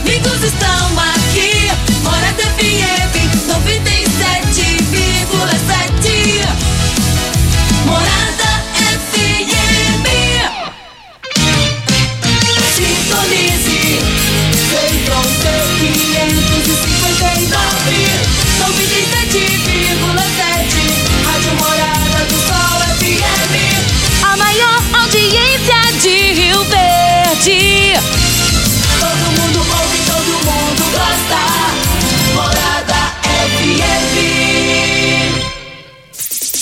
amigos estão aqui. Morada FM 97,7. Morada FM. Sintonize. Central C 559. 97,7. Rádio Morada do Sol FM. A maior audiência de Rio Verde.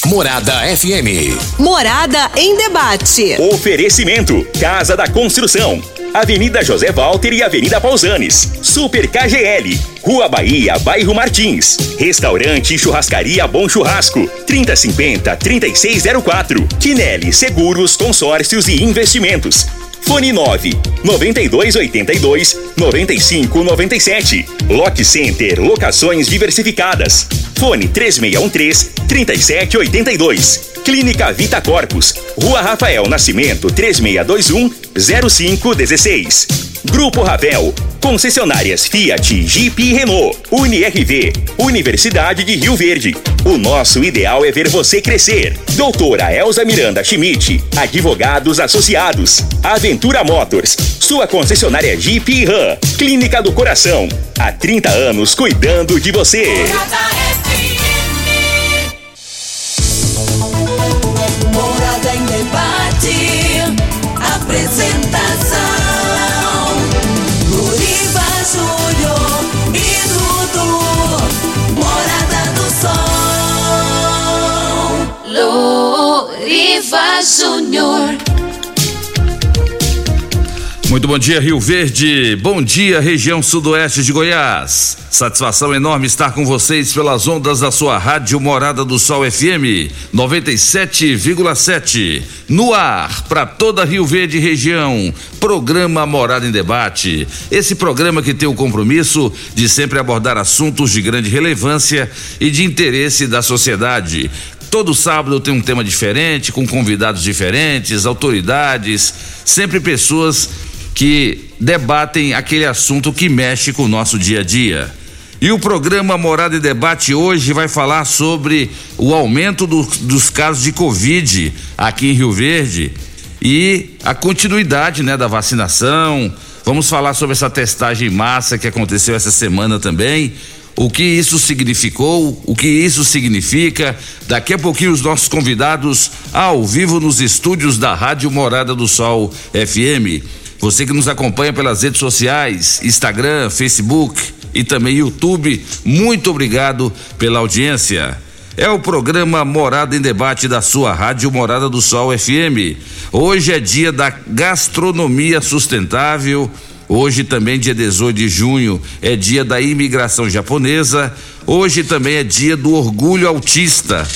Morada FM. Morada em debate. Oferecimento: Casa da Construção, Avenida José Walter e Avenida Pausanes. Super KGL, Rua Bahia, Bairro Martins. Restaurante e Churrascaria Bom Churrasco, 3050-3604. Quinelli Seguros, Consórcios e Investimentos. Fone 9 9282 9597. Lock Center Locações Diversificadas. Fone 3613 3782. Clínica Vita Corpus. Rua Rafael Nascimento 3621 0516. Grupo Ravel. Concessionárias Fiat, Jeep e Renault. UniRV. Universidade de Rio Verde. O nosso ideal é ver você crescer. Doutora Elza Miranda Schmidt. Advogados Associados. Aventura Motors. Sua concessionária Jeep e Ram. Clínica do Coração. Há 30 anos cuidando de você. Morada em debate. Apresentação: Júnior. Muito bom dia, Rio Verde. Bom dia, região sudoeste de Goiás. Satisfação enorme estar com vocês pelas ondas da sua rádio Morada do Sol FM 97,7. No ar, para toda Rio Verde região. Programa Morada em Debate. Esse programa que tem o compromisso de sempre abordar assuntos de grande relevância e de interesse da sociedade. Todo sábado tem um tema diferente, com convidados diferentes, autoridades, sempre pessoas que debatem aquele assunto que mexe com o nosso dia a dia. E o programa Morada e Debate hoje vai falar sobre o aumento do, dos casos de Covid aqui em Rio Verde e a continuidade né, da vacinação. Vamos falar sobre essa testagem em massa que aconteceu essa semana também. O que isso significou, o que isso significa. Daqui a pouquinho, os nossos convidados ao vivo nos estúdios da Rádio Morada do Sol FM. Você que nos acompanha pelas redes sociais, Instagram, Facebook e também YouTube, muito obrigado pela audiência. É o programa Morada em Debate da sua Rádio Morada do Sol FM. Hoje é dia da gastronomia sustentável. Hoje também, dia 18 de junho, é dia da imigração japonesa. Hoje também é dia do orgulho autista.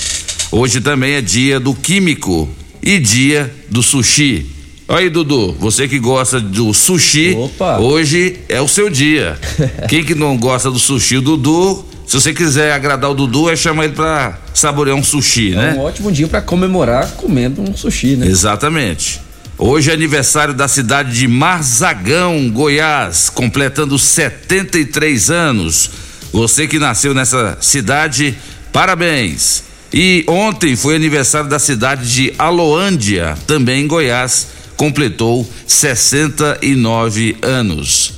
Hoje também é dia do químico e dia do sushi. Aí, Dudu, você que gosta do sushi, Opa. hoje é o seu dia. Quem que não gosta do sushi, o Dudu, se você quiser agradar o Dudu, é chamar ele pra saborear um sushi, É né? um ótimo dia pra comemorar comendo um sushi, né? Exatamente. Hoje é aniversário da cidade de Marzagão, Goiás, completando 73 anos. Você que nasceu nessa cidade, parabéns. E ontem foi aniversário da cidade de Aloândia, também em Goiás, completou 69 anos.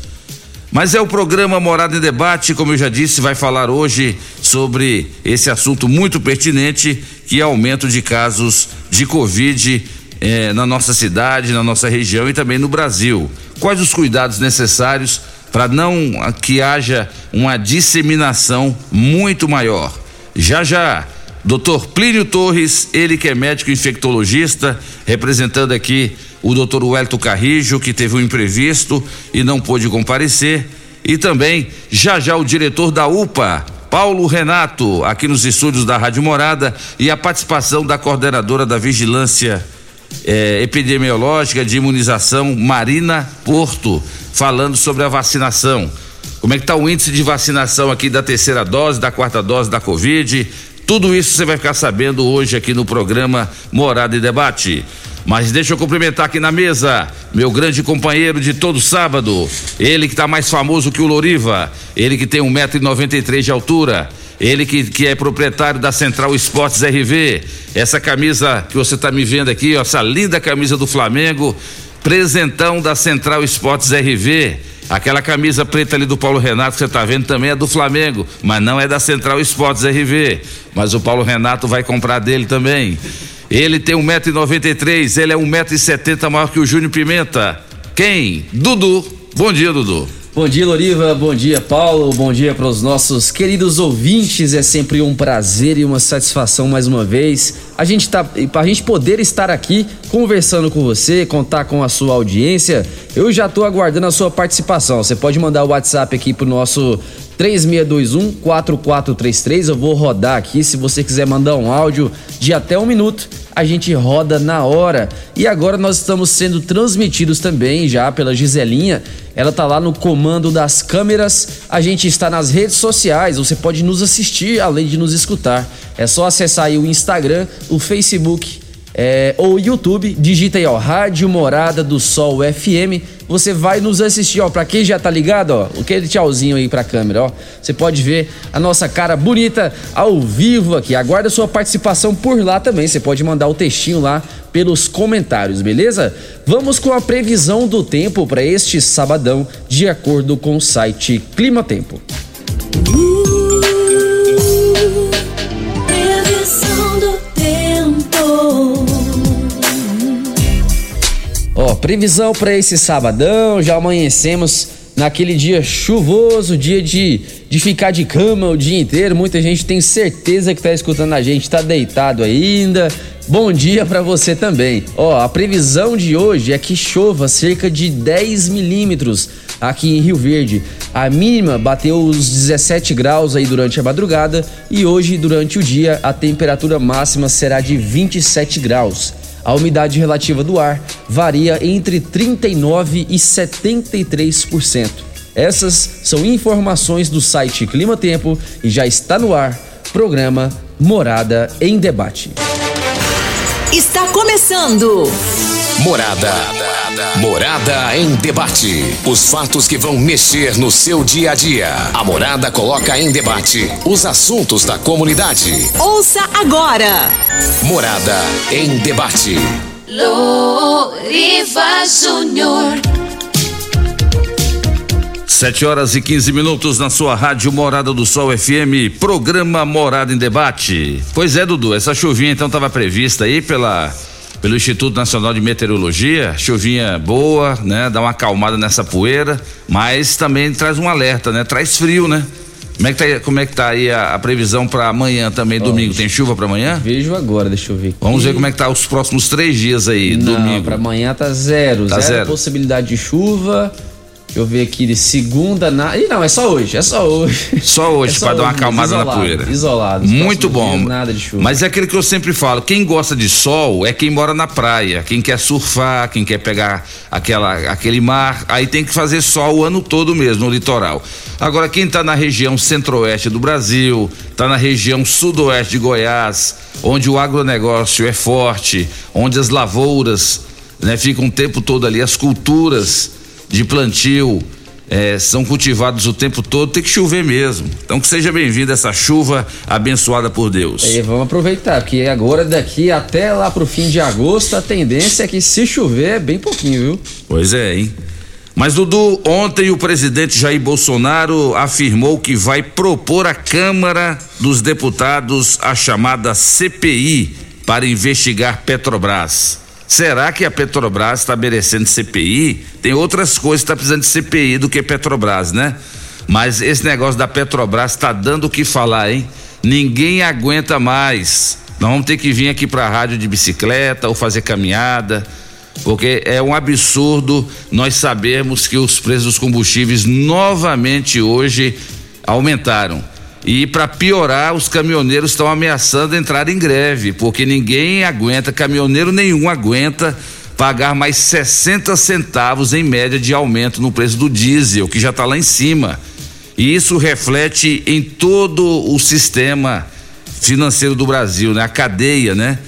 Mas é o programa Morada em Debate, como eu já disse, vai falar hoje sobre esse assunto muito pertinente, que é aumento de casos de Covid eh, na nossa cidade, na nossa região e também no Brasil. Quais os cuidados necessários para não que haja uma disseminação muito maior? Já já, Dr. Plínio Torres, ele que é médico infectologista, representando aqui o Dr. Wellington Carrijo, que teve um imprevisto e não pôde comparecer, e também já já o diretor da UPA, Paulo Renato, aqui nos estúdios da Rádio Morada, e a participação da coordenadora da Vigilância eh, Epidemiológica de Imunização, Marina Porto, falando sobre a vacinação. Como é que está o índice de vacinação aqui da terceira dose, da quarta dose da Covid? Tudo isso você vai ficar sabendo hoje aqui no programa Morada e Debate. Mas deixa eu cumprimentar aqui na mesa meu grande companheiro de todo sábado, ele que tá mais famoso que o Loriva, ele que tem 1,93m de altura, ele que, que é proprietário da Central Esportes RV, essa camisa que você tá me vendo aqui, ó, essa linda camisa do Flamengo, presentão da Central Esportes RV. Aquela camisa preta ali do Paulo Renato que você está vendo também é do Flamengo, mas não é da Central Esportes RV. Mas o Paulo Renato vai comprar dele também. Ele tem 1,93m, ele é 1,70m maior que o Júnior Pimenta. Quem? Dudu. Bom dia, Dudu. Bom dia, Loriva. Bom dia, Paulo. Bom dia para os nossos queridos ouvintes. É sempre um prazer e uma satisfação mais uma vez. A gente tá, para a gente poder estar aqui conversando com você, contar com a sua audiência. Eu já estou aguardando a sua participação. Você pode mandar o WhatsApp aqui pro nosso 3621 4433. Eu vou rodar aqui. Se você quiser mandar um áudio de até um minuto, a gente roda na hora. E agora nós estamos sendo transmitidos também já pela Giselinha. Ela tá lá no comando das câmeras. A gente está nas redes sociais. Você pode nos assistir além de nos escutar. É só acessar aí o Instagram, o Facebook é, ou YouTube, digita aí, ó, Rádio Morada do Sol FM. Você vai nos assistir, ó. Pra quem já tá ligado, ó, aquele tchauzinho aí pra câmera, ó. Você pode ver a nossa cara bonita ao vivo aqui. Aguarda sua participação por lá também. Você pode mandar o textinho lá pelos comentários, beleza? Vamos com a previsão do tempo para este sabadão, de acordo com o site Clima Tempo. Previsão previsão para esse sabadão, já amanhecemos naquele dia chuvoso, dia de, de ficar de cama o dia inteiro. Muita gente tem certeza que tá escutando a gente, tá deitado ainda. Bom dia para você também. Ó, a previsão de hoje é que chova cerca de 10 milímetros aqui em Rio Verde. A mínima bateu os 17 graus aí durante a madrugada e hoje, durante o dia, a temperatura máxima será de 27 graus. A umidade relativa do ar varia entre 39 e 73%. Essas são informações do site Clima Tempo e já está no ar programa Morada em Debate. Está começando. Morada. Morada em debate. Os fatos que vão mexer no seu dia a dia. A Morada coloca em debate os assuntos da comunidade. Ouça agora. Morada em debate. Loriva Júnior. 7 horas e 15 minutos na sua rádio Morada do Sol FM, programa Morada em Debate. Pois é, Dudu, essa chuvinha então estava prevista aí pela pelo Instituto Nacional de Meteorologia, chuvinha boa, né? Dá uma acalmada nessa poeira, mas também traz um alerta, né? Traz frio, né? Como é que tá, como é que tá aí a, a previsão para amanhã também, domingo? Tem chuva para amanhã? Vejo agora, deixa eu ver. aqui. Vamos ver como é que tá os próximos três dias aí, Não, domingo. pra amanhã tá zero. Tá zero, zero. possibilidade de chuva. Deixa eu ver aqui de segunda na. Ih, não, é só hoje, é só hoje. Só hoje, É só pra dar uma hoje, acalmada na isolado, poeira. Isolado. Muito bom. dias, Nada de chuva. Mas é aquilo que eu sempre falo: quem gosta de sol é quem mora na praia, quem quer surfar, quem quer pegar aquela, aquele mar. Aí tem que fazer sol o ano todo mesmo, no litoral. Agora, quem está na região centro-oeste do Brasil, está na região sudoeste de Goiás, onde o agronegócio é forte, onde as lavouras né, ficam o tempo todo ali, as culturas de plantio eh, são cultivados o tempo todo, tem que chover mesmo. Então que seja bem-vinda essa chuva abençoada por Deus. E vamos aproveitar, porque agora daqui até lá pro fim de agosto a tendência é que se chover é bem pouquinho, viu? Pois é, hein? Mas Dudu, ontem o presidente Jair Bolsonaro afirmou que vai propor à Câmara dos Deputados a chamada CPI para investigar Petrobras. Será que a Petrobras está merecendo CPI? Tem outras coisas que está precisando de CPI do que Petrobras, né? Mas esse negócio da Petrobras está dando o que falar, hein? Ninguém aguenta mais. Nós vamos ter que vir aqui para a rádio de bicicleta ou fazer caminhada porque é um absurdo nós sabermos que os preços dos combustíveis novamente hoje aumentaram. E para piorar, os caminhoneiros estão ameaçando entrar em greve, porque ninguém aguenta, caminhoneiro nenhum aguenta pagar mais 60 centavos em média de aumento no preço do diesel, que já está lá em cima. E isso reflete em todo o sistema financeiro do Brasil, né? A cadeia, né?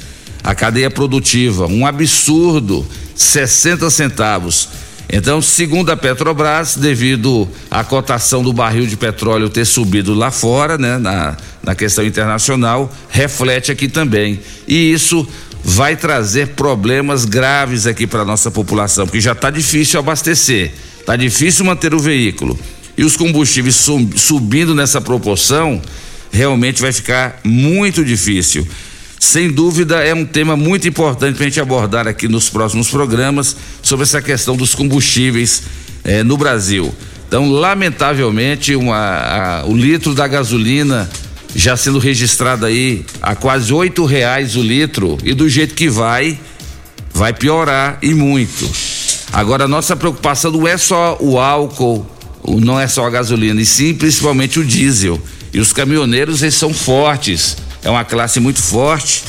a cadeia produtiva, um absurdo, 60 centavos. Então, segundo a Petrobras, devido à cotação do barril de petróleo ter subido lá fora, né, na, na questão internacional, reflete aqui também. E isso vai trazer problemas graves aqui para nossa população, porque já está difícil abastecer, está difícil manter o veículo. E os combustíveis subindo nessa proporção, realmente vai ficar muito difícil. Sem dúvida, é um tema muito importante para a gente abordar aqui nos próximos programas sobre essa questão dos combustíveis eh, no Brasil. Então, lamentavelmente, uma, a, o litro da gasolina já sendo registrado aí a quase oito reais o litro e do jeito que vai, vai piorar e muito. Agora, a nossa preocupação não é só o álcool, não é só a gasolina, e sim principalmente o diesel. E os caminhoneiros, eles são fortes é uma classe muito forte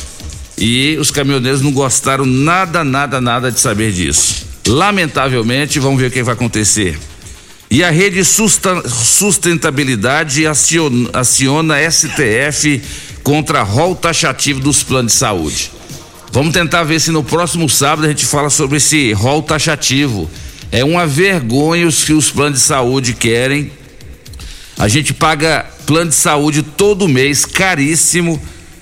e os caminhoneiros não gostaram nada, nada, nada de saber disso. Lamentavelmente, vamos ver o que vai acontecer. E a rede sustentabilidade aciona, aciona STF contra rol taxativo dos planos de saúde. Vamos tentar ver se no próximo sábado a gente fala sobre esse rol taxativo. É uma vergonha os que os planos de saúde querem. A gente paga plano de saúde todo mês, caríssimo.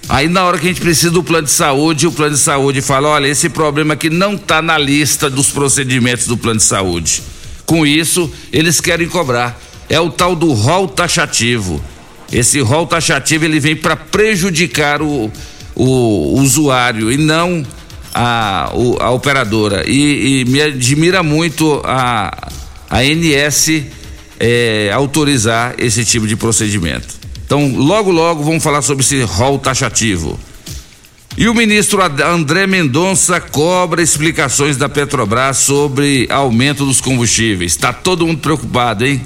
Aí na hora que a gente precisa do plano de saúde, o plano de saúde fala: olha, esse problema aqui não está na lista dos procedimentos do plano de saúde. Com isso, eles querem cobrar. É o tal do rol taxativo. Esse rol taxativo ele vem para prejudicar o, o, usuário e não a, a operadora. E, e, me admira muito a, a ANS é, autorizar esse tipo de procedimento. Então, logo, logo vamos falar sobre esse rol taxativo. E o ministro André Mendonça cobra explicações da Petrobras sobre aumento dos combustíveis. Está todo mundo preocupado, hein?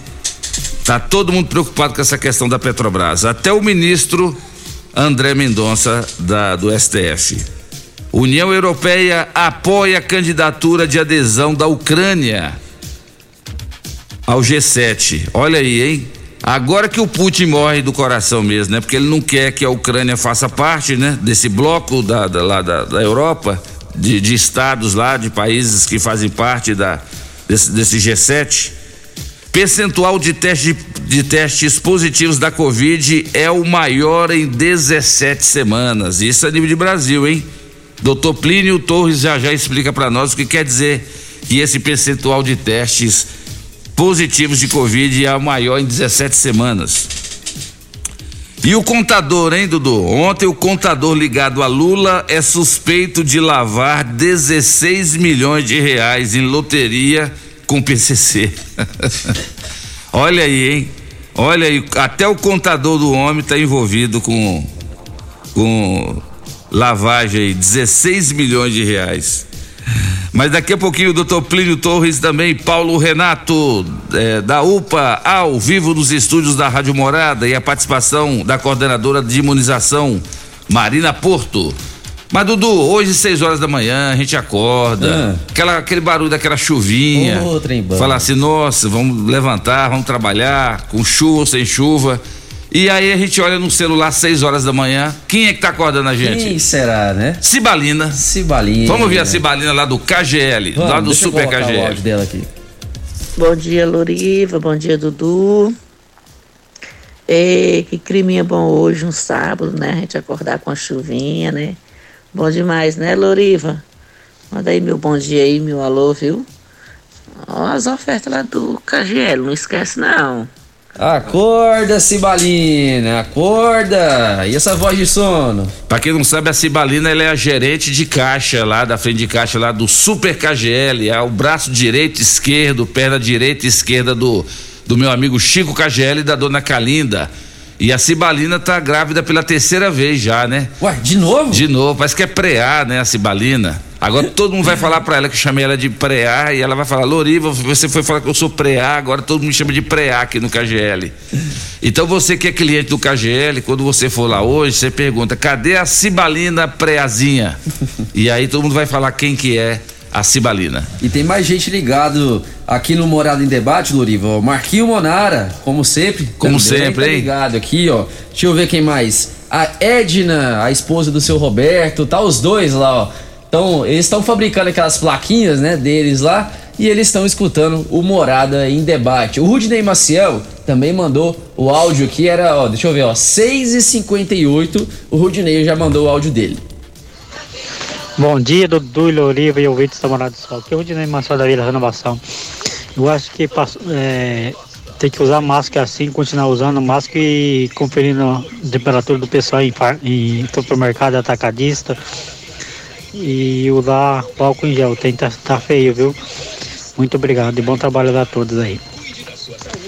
Está todo mundo preocupado com essa questão da Petrobras. Até o ministro André Mendonça da, do STF. União Europeia apoia a candidatura de adesão da Ucrânia ao G7. Olha aí, hein? Agora que o Putin morre do coração mesmo, né? Porque ele não quer que a Ucrânia faça parte, né? Desse bloco da, da, lá da, da Europa, de, de, estados lá, de países que fazem parte da, desse, desse G7. Percentual de, teste, de testes positivos da Covid é o maior em 17 semanas. Isso a nível de Brasil, hein? Doutor Plínio Torres já já explica para nós o que quer dizer que esse percentual de testes positivos de Covid é a maior em 17 semanas. E o contador, hein, Dudu? Ontem o contador ligado a Lula é suspeito de lavar 16 milhões de reais em loteria com PCC. Olha aí, hein? Olha aí, até o contador do homem está envolvido com com lavagem aí, 16 milhões de reais. Mas daqui a pouquinho o doutor Plínio Torres também, Paulo Renato, é, da UPA, ao vivo nos estúdios da Rádio Morada e a participação da coordenadora de imunização, Marina Porto. Mas Dudu, hoje, 6 horas da manhã, a gente acorda, ah. aquela, aquele barulho daquela chuvinha. Oh, Falar assim, nossa, vamos levantar, vamos trabalhar, com chuva ou sem chuva. E aí a gente olha no celular 6 horas da manhã. Quem é que tá acordando a gente? Quem será, né? Cibalina. Cibalina. Vamos ver a Cibalina lá do KGL, Vamos, lá do Super eu KGL. O áudio dela aqui. Bom dia, Loriva. Bom dia, Dudu. Ei, que criminha bom hoje, um sábado, né? A gente acordar com a chuvinha, né? Bom demais, né, Loriva? Manda aí meu bom dia aí, meu alô, viu? Ó, as ofertas lá do KGL, não esquece não. Acorda, Cibalina, acorda! E essa voz de sono? Pra quem não sabe, a Cibalina ela é a gerente de caixa lá, da frente de caixa lá do Super KGL, é o braço direito, esquerdo, perna direita e esquerda do, do meu amigo Chico KGL e da dona Calinda. E a Cibalina tá grávida pela terceira vez já, né? Ué, de novo? De novo, parece que é preá, né, a Cibalina. Agora todo mundo vai falar para ela que eu chamei ela de preá e ela vai falar, Loriva, você foi falar que eu sou preá, agora todo mundo me chama de preá aqui no KGL. Então você que é cliente do KGL, quando você for lá hoje, você pergunta, cadê a Cibalina preazinha? E aí todo mundo vai falar quem que é a Cibalina. E tem mais gente ligado aqui no Morado em Debate, Loriva. Marquinho Monara, como sempre. Como sempre, tá hein? ligado aqui, ó. Deixa eu ver quem mais. a Edna, a esposa do seu Roberto, tá os dois lá, ó. Então, eles estão fabricando aquelas plaquinhas, né, deles lá, e eles estão escutando o Morada em Debate. O Rudney Maciel também mandou o áudio aqui, era, ó, deixa eu ver, ó, 6h58, o Rudney já mandou o áudio dele. Bom dia, Dudu, Loriva e ouvintes da Morada do Sol. Aqui é o Rudney Maciel da Vila Renovação. Eu acho que é, tem que usar máscara assim, continuar usando máscara e conferindo a temperatura do pessoal em, em supermercado atacadista e usar o álcool em gel. Tem tá, tá feio, viu? Muito obrigado e bom trabalho a todos aí.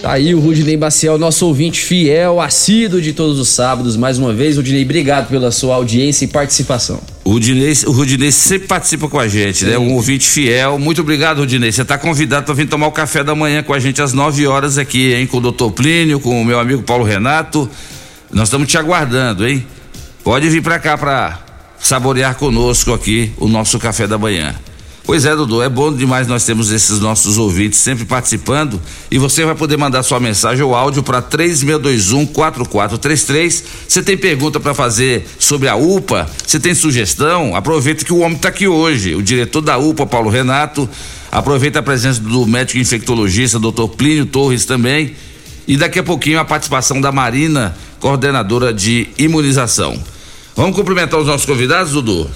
Tá aí o Rudney Maciel, nosso ouvinte fiel, assíduo de todos os sábados. Mais uma vez, Rudney, obrigado pela sua audiência e participação. O Rudinei, o Rudinei sempre participa com a gente, né? Um ouvinte fiel. Muito obrigado, Rudinei. Você está convidado para vir tomar o café da manhã com a gente às 9 horas aqui, hein? Com o doutor Plínio, com o meu amigo Paulo Renato. Nós estamos te aguardando, hein? Pode vir para cá para saborear conosco aqui o nosso café da manhã. Pois é, Dudu, é bom demais nós temos esses nossos ouvintes sempre participando e você vai poder mandar sua mensagem ou áudio para 3621-4433. Você tem pergunta para fazer sobre a UPA? Você tem sugestão? Aproveita que o homem está aqui hoje, o diretor da UPA, Paulo Renato. Aproveita a presença do médico infectologista, doutor Plínio Torres também. E daqui a pouquinho a participação da Marina, coordenadora de imunização. Vamos cumprimentar os nossos convidados, Dudu?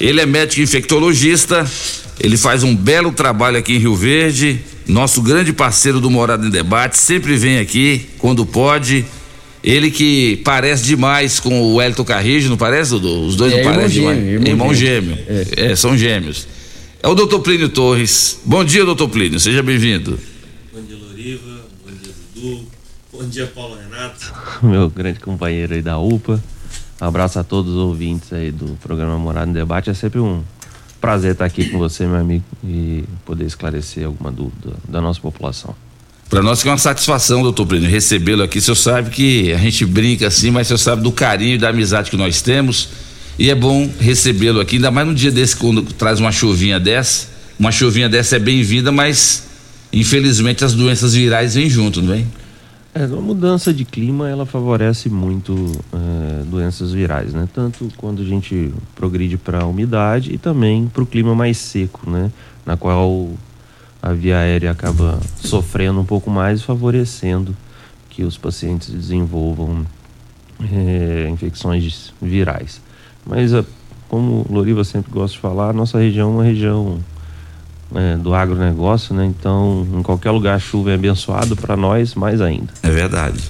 Ele é médico infectologista, ele faz um belo trabalho aqui em Rio Verde, nosso grande parceiro do Morada em Debate, sempre vem aqui quando pode. Ele que parece demais com o Elton Carrijo, não parece, Dudu? Os dois É, não irmão parecem demais. gêmeo, irmão irmão gêmeo. gêmeo. É. são gêmeos. É o doutor Plínio Torres. Bom dia, doutor Plínio, seja bem-vindo. Bom dia, Loriva. Bom dia, Dudu. Bom dia, Paulo Renato. meu grande companheiro aí da UPA. Abraço a todos os ouvintes aí do programa Morada em Debate. É sempre um prazer estar aqui com você, meu amigo, e poder esclarecer alguma dúvida da nossa população. Para nós que é uma satisfação, doutor Plínio, recebê-lo aqui. O senhor sabe que a gente brinca assim, mas o senhor sabe do carinho e da amizade que nós temos. E é bom recebê-lo aqui, ainda mais num dia desse, quando traz uma chuvinha dessa. Uma chuvinha dessa é bem-vinda, mas infelizmente as doenças virais vêm junto, não vem? É, a mudança de clima ela favorece muito é, doenças virais, né? Tanto quando a gente progride para a umidade e também para o clima mais seco, né? Na qual a via aérea acaba sofrendo um pouco mais, favorecendo que os pacientes desenvolvam é, infecções virais. Mas, a- como Loriva sempre gosta de falar, nossa região é uma região é, do agronegócio, né? Então, em qualquer lugar a chuva é abençoado para nós, mais ainda. É verdade.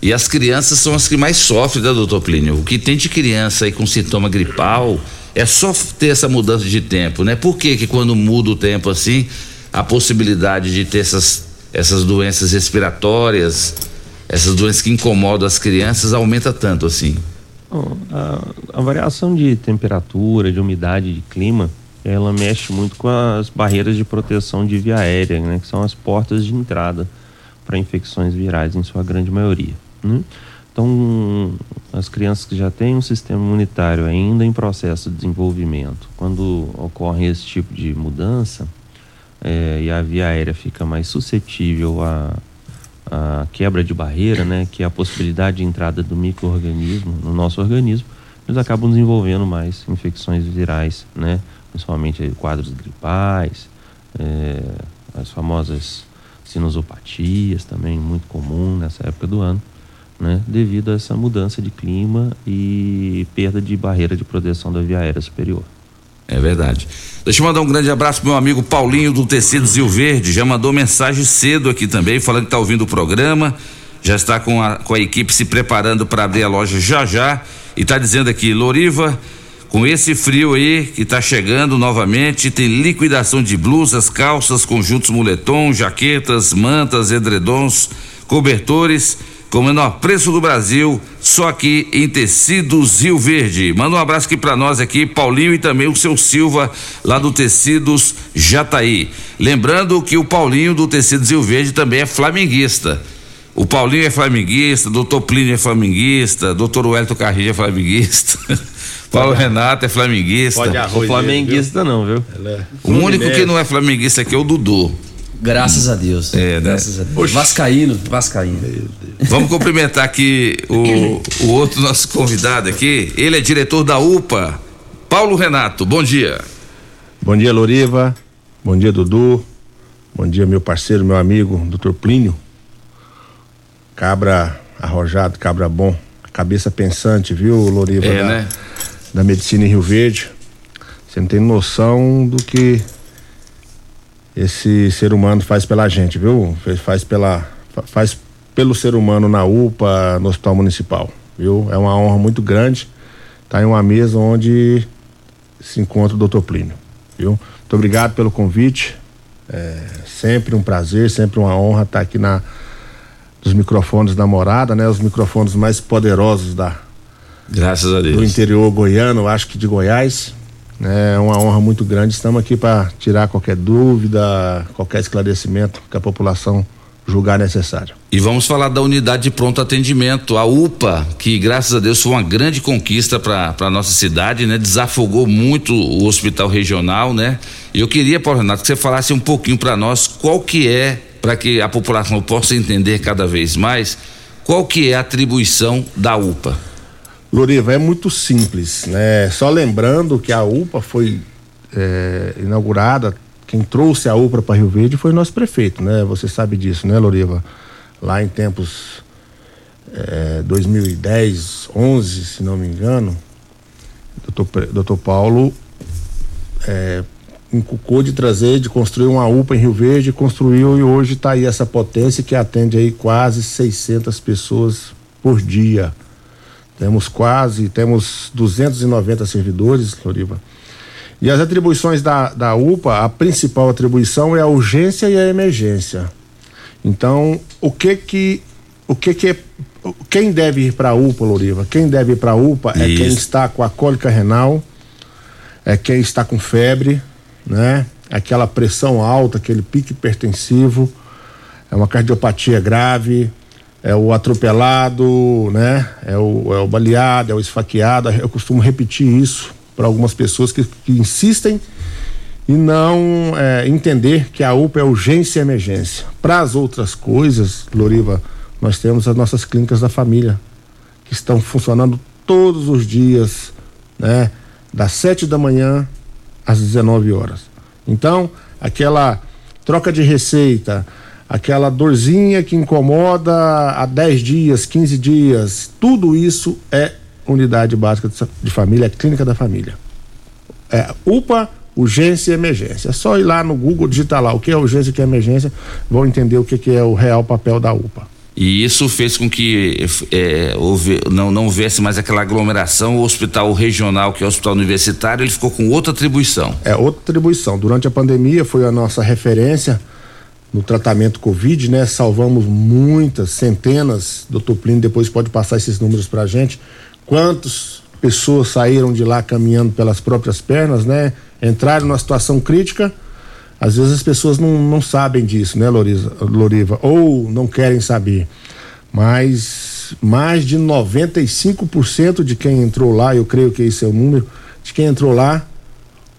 E as crianças são as que mais sofrem, né, doutor Plínio? O que tem de criança aí com sintoma gripal é só ter essa mudança de tempo, né? Por que que quando muda o tempo assim, a possibilidade de ter essas, essas doenças respiratórias, essas doenças que incomodam as crianças aumenta tanto assim? Bom, a, a variação de temperatura, de umidade, de clima, ela mexe muito com as barreiras de proteção de via aérea, né? Que são as portas de entrada para infecções virais, em sua grande maioria. né? Então, as crianças que já têm um sistema imunitário ainda em processo de desenvolvimento, quando ocorre esse tipo de mudança, eh, e a via aérea fica mais suscetível a quebra de barreira, né, que é a possibilidade de entrada do microorganismo no nosso organismo, eles acabam desenvolvendo mais infecções virais, né, principalmente quadros gripais, eh, as famosas sinusopatias também muito comum nessa época do ano, né, devido a essa mudança de clima e perda de barreira de proteção da via aérea superior. É verdade. Deixa eu mandar um grande abraço pro meu amigo Paulinho do Tecidos Rio Verde. Já mandou mensagem cedo aqui também, falando que tá ouvindo o programa. Já está com a, com a equipe se preparando para abrir a loja já já. E tá dizendo aqui, Loriva, com esse frio aí que tá chegando novamente, tem liquidação de blusas, calças, conjuntos moletom, jaquetas, mantas, edredons, cobertores com o menor preço do Brasil, só aqui em Tecidos Rio Verde. Manda um abraço aqui para nós aqui, Paulinho e também o seu Silva lá do Tecidos Jataí. Lembrando que o Paulinho do Tecidos Rio Verde também é flamenguista. O Paulinho é flamenguista, doutor Plínio é flamenguista, doutor Wellington Carrilho é flamenguista. Paulo Renato é flamenguista. Sou flamenguista não, viu? O único que não é flamenguista aqui é o Dudu. Graças a Deus. É, né? Graças a Deus. Oxe. Vascaíno, Vascaíno. Vamos cumprimentar aqui o, o outro nosso convidado aqui. Ele é diretor da UPA, Paulo Renato. Bom dia. Bom dia, Loriva. Bom dia, Dudu. Bom dia, meu parceiro, meu amigo, doutor Plínio. Cabra arrojado, cabra bom. Cabeça pensante, viu, Loriva? É, da, né? Da medicina em Rio Verde. Você não tem noção do que esse ser humano faz pela gente, viu? Faz pela fa- faz pelo ser humano na UPA, no Hospital Municipal, viu? É uma honra muito grande estar em uma mesa onde se encontra o Dr. Plínio, viu? Muito obrigado pelo convite. É sempre um prazer, sempre uma honra estar aqui na dos microfones da morada, né? Os microfones mais poderosos da Graças a do Deus. interior goiano, acho que de Goiás. É uma honra muito grande. Estamos aqui para tirar qualquer dúvida, qualquer esclarecimento que a população julgar necessário. E vamos falar da unidade de pronto atendimento, a UPA, que graças a Deus foi uma grande conquista para a nossa cidade, né? Desafogou muito o hospital regional, né? E eu queria, Paulo Renato, que você falasse um pouquinho para nós qual que é, para que a população possa entender cada vez mais, qual que é a atribuição da UPA. Loriva, é muito simples, né? Só lembrando que a UPA foi é, inaugurada, quem trouxe a UPA para Rio Verde foi o nosso prefeito, né? Você sabe disso, né, Loriva? Lá em tempos é, 2010, 11, se não me engano, doutor, doutor Paulo é, inculcou de trazer, de construir uma UPA em Rio Verde, construiu e hoje está aí essa potência que atende aí quase 600 pessoas por dia. Temos quase, temos 290 servidores, Floriva. E as atribuições da, da UPA, a principal atribuição é a urgência e a emergência. Então, o que que o que que é, quem deve ir para a UPA, Loriva? Quem deve ir para a UPA é quem Isso. está com a cólica renal, é quem está com febre, né? Aquela pressão alta, aquele pique hipertensivo, é uma cardiopatia grave, é o atropelado, né? É o, é o baleado, é o esfaqueado. Eu costumo repetir isso para algumas pessoas que, que insistem e não é, entender que a UPA é urgência e emergência. Para as outras coisas, Loriva, nós temos as nossas clínicas da família que estão funcionando todos os dias, né? Das 7 da manhã às 19 horas. Então, aquela troca de receita, aquela dorzinha que incomoda há 10 dias, 15 dias, tudo isso é unidade básica de família, é clínica da família. É UPA, urgência e emergência. É só ir lá no Google, digitar lá o que é urgência e o que é emergência, vão entender o que, que é o real papel da UPA. E isso fez com que é, houve, não, não houvesse mais aquela aglomeração. O hospital regional, que é o hospital universitário, ele ficou com outra atribuição. É outra atribuição. Durante a pandemia foi a nossa referência no tratamento Covid, né? Salvamos muitas, centenas. Doutor Plínio depois pode passar esses números pra gente. Quantas pessoas saíram de lá caminhando pelas próprias pernas, né? Entraram numa situação crítica. Às vezes as pessoas não, não sabem disso, né, Loriza, Loriva? Ou não querem saber. Mas mais de 95% de quem entrou lá, eu creio que esse é o número, de quem entrou lá,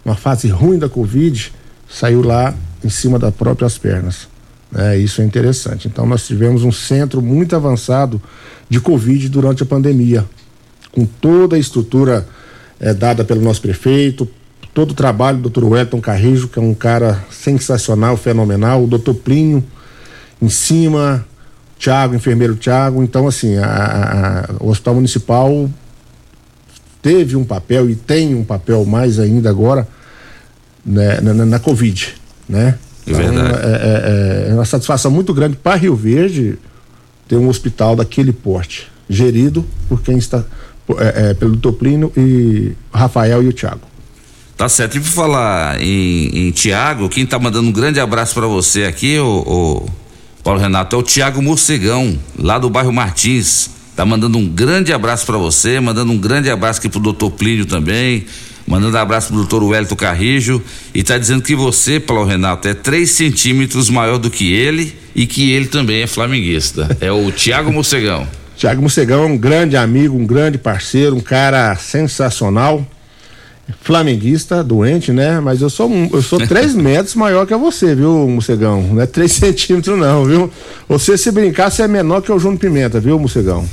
uma fase ruim da Covid, saiu lá em cima das próprias pernas. né? isso é interessante. Então nós tivemos um centro muito avançado de Covid durante a pandemia, com toda a estrutura eh, dada pelo nosso prefeito, todo o trabalho do Dr. Wellington Carrijo, que é um cara sensacional, fenomenal, o Dr. Plínio em cima, Tiago, enfermeiro Tiago. Então, assim, a- a- o Hospital Municipal teve um papel e tem um papel mais ainda agora né, na, na- na Covid, né? É verdade. é, é- é uma satisfação muito grande para Rio Verde ter um hospital daquele porte, gerido por quem está, é, é, pelo Dr. Plínio e Rafael e o Tiago. Tá certo. E por falar em, em Tiago, quem tá mandando um grande abraço para você aqui, o, Paulo Renato, é o Tiago Morcegão, lá do bairro Martins. Tá mandando um grande abraço para você, mandando um grande abraço aqui pro doutor Plínio também, mandando um abraço pro doutor Wellington Carrijo e tá dizendo que você, Paulo Renato, é 3 centímetros maior do que ele e que ele também é flamenguista. É o Tiago Morcegão. Tiago Mocegão é um grande amigo, um grande parceiro, um cara sensacional. flamenguista, doente, né? Mas eu sou, eu sou 3 metros maior que você, viu, Mocegão? Não é 3 centímetros, não, viu? Você, se brincar, você é menor que o Júnior Pimenta, viu, Mocegão?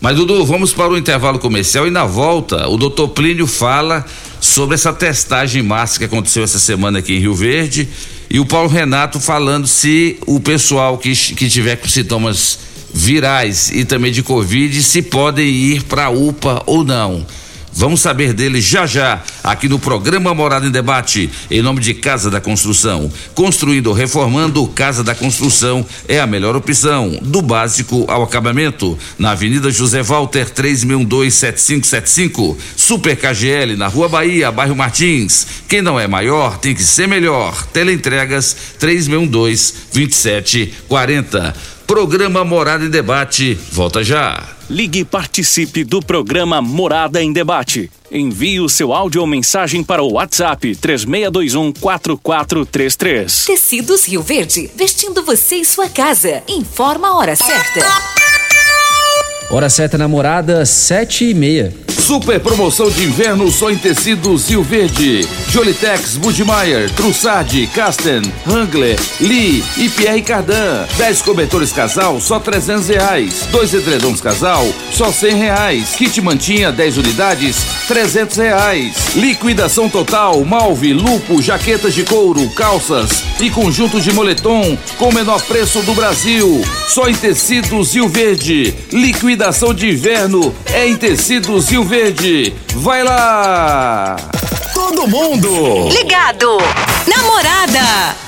Mas, Dudu, vamos para o intervalo comercial e na volta o doutor Plínio fala sobre essa testagem em massa que aconteceu essa semana aqui em Rio Verde e o Paulo Renato falando se o pessoal que, que tiver com sintomas virais e também de Covid se podem ir para a UPA ou não. Vamos saber dele já já, aqui no programa Morada em Debate, em nome de Casa da Construção. Construindo ou reformando, Casa da Construção é a melhor opção, do básico ao acabamento. Na Avenida José Walter, 36127575. Super KGL, na Rua Bahia, bairro Martins. Quem não é maior tem que ser melhor. Teleentregas 3612-2740. Programa Morada em Debate, volta já. Ligue e participe do programa Morada em Debate. Envie o seu áudio ou mensagem para o WhatsApp 3621 4433. Tecidos Rio Verde, vestindo você e sua casa. Informa a hora certa. Hora certa namorada, sete e meia. Super promoção de inverno só em tecidos Rio Verde. Jolitex, Budmeier, Trussardi, Casten, Wrangler, Lee e Pierre Cardan. 10 cobertores casal, só 300 reais. Dois edredons casal, só 100 reais. Kit mantinha, 10 unidades, 300 reais. Liquidação total, malve, lupo, jaquetas de couro, calças e conjunto de moletom com menor preço do Brasil. Só em tecidos Rio Verde. Liquidação de inverno é em tecidos Rio Verde. Vai lá! Todo mundo! Ligado! Namorada!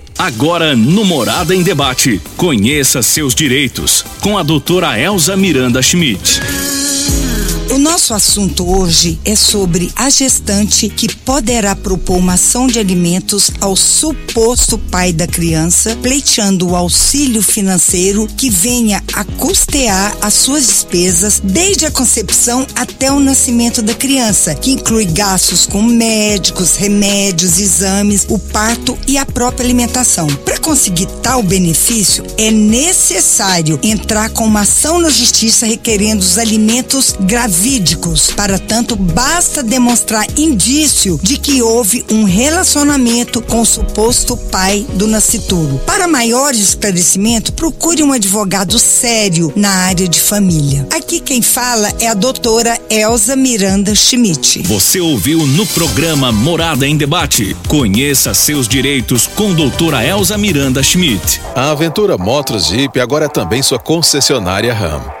Agora no Morada em Debate, conheça seus direitos com a doutora Elza Miranda Schmidt. O nosso assunto hoje é sobre a gestante que poderá propor uma ação de alimentos ao suposto pai da criança, pleiteando o auxílio financeiro que venha a custear as suas despesas desde a concepção até o nascimento da criança, que inclui gastos com médicos, remédios, exames, o parto e a própria alimentação. Para conseguir tal benefício, é necessário entrar com uma ação na justiça requerendo os alimentos gravídicos. Para tanto, basta demonstrar indício de que houve um relacionamento com o suposto pai do nascituro. Para maior esclarecimento, procure um advogado sério na área de família. Aqui quem fala é a doutora Elza Miranda Schmidt. Você ouviu no programa Morada em Debate. Conheça seus direitos com doutora Elza Miranda Schmidt. A Aventura Motos Jeep agora é também sua concessionária RAM.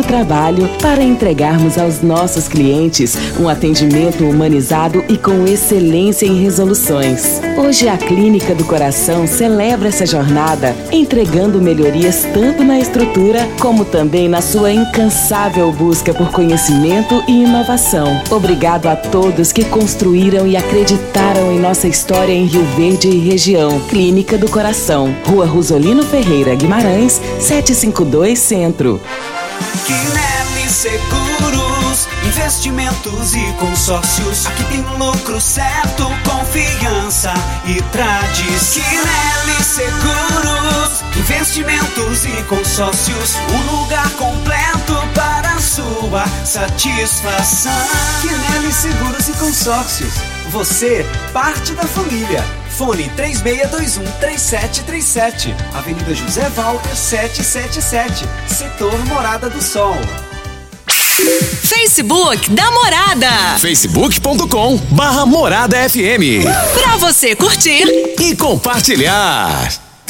trabalho para entregarmos aos nossos clientes um atendimento humanizado e com excelência em resoluções. Hoje a Clínica do Coração celebra essa jornada, entregando melhorias tanto na estrutura como também na sua incansável busca por conhecimento e inovação. Obrigado a todos que construíram e acreditaram em nossa história em Rio Verde e região. Clínica do Coração, Rua Rosolino Ferreira Guimarães, 752 Centro. Quinelli Seguros investimentos e consórcios. Aqui tem lucro certo, confiança e tradição. Quinelli Seguros, investimentos e consórcios. Um lugar completo para a sua satisfação. Quinelli Seguros e Consórcios. Você, parte da família. Fone 3621-3737. Avenida José Walter 777. Setor Morada do Sol. Facebook da Morada. facebook.com barra Morada FM. Pra você curtir e compartilhar.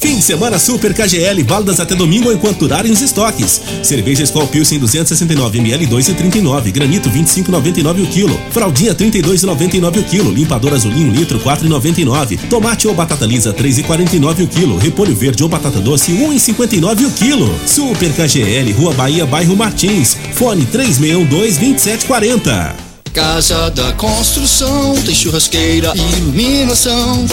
Fim de semana Super KGL, válidas até domingo enquanto durarem os estoques. Cerveja Skol Pilsen 269 ml 2,39, granito 25,99 o quilo, fraldinha 32,99 o quilo, limpador azulinho litro 4,99, tomate ou batata lisa 3,49 o quilo, repolho verde ou batata doce 1,59 o quilo. Super KGL, Rua Bahia, bairro Martins, fone 3612 2740. Casa da Construção tem churrasqueira iluminação,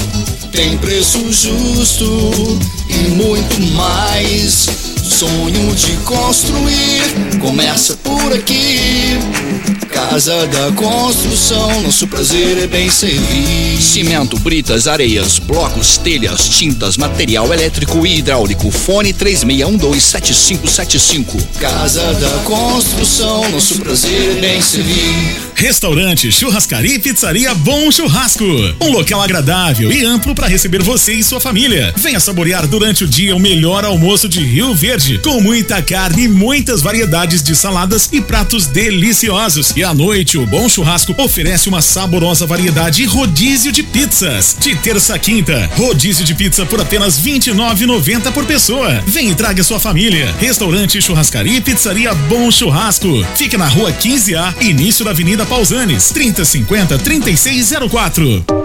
tem preço justo e muito mais. Sonho de construir começa por aqui. Casa da Construção, nosso prazer é bem servir. Cimento, britas, areias, blocos, telhas, tintas, material elétrico e hidráulico. Fone 36127575. Casa da Construção, nosso prazer é bem servir. Restaurante, churrascaria e pizzaria Bom Churrasco. Um local agradável e amplo para receber você e sua família. Venha saborear durante o dia o melhor almoço de Rio Verde, com muita carne e muitas variedades de saladas e pratos deliciosos. E à noite, o Bom Churrasco oferece uma saborosa variedade e rodízio de pizzas. De terça a quinta, rodízio de pizza por apenas R$ 29,90 por pessoa. Vem e traga sua família. Restaurante, churrascaria e pizzaria Bom Churrasco. Fica na rua 15A, início da Avenida Pausanes, 3050 3604.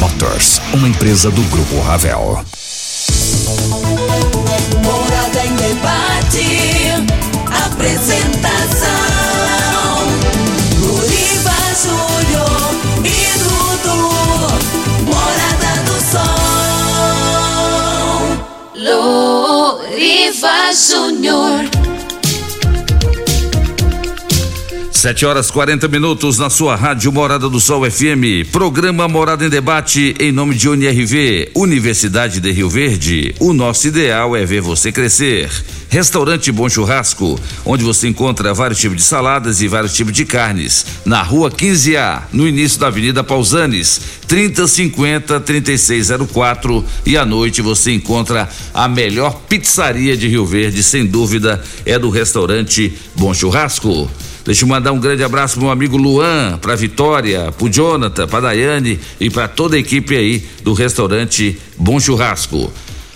Motors, uma empresa do Grupo Ravel. Morada em debate. Apresentação. Luriva Júnior e Dudu. Morada do Sol. Luriva Júnior. Sete horas 40 minutos na sua rádio Morada do Sol FM. Programa Morada em Debate em nome de UniRV, Universidade de Rio Verde. O nosso ideal é ver você crescer. Restaurante Bom Churrasco, onde você encontra vários tipos de saladas e vários tipos de carnes. Na rua 15A, no início da Avenida Pausanes, 3050 3604. E à noite você encontra a melhor pizzaria de Rio Verde, sem dúvida, é do restaurante Bom Churrasco. Deixa eu mandar um grande abraço pro meu amigo Luan, pra Vitória, pro Jonathan, pra Daiane e pra toda a equipe aí do restaurante Bom Churrasco.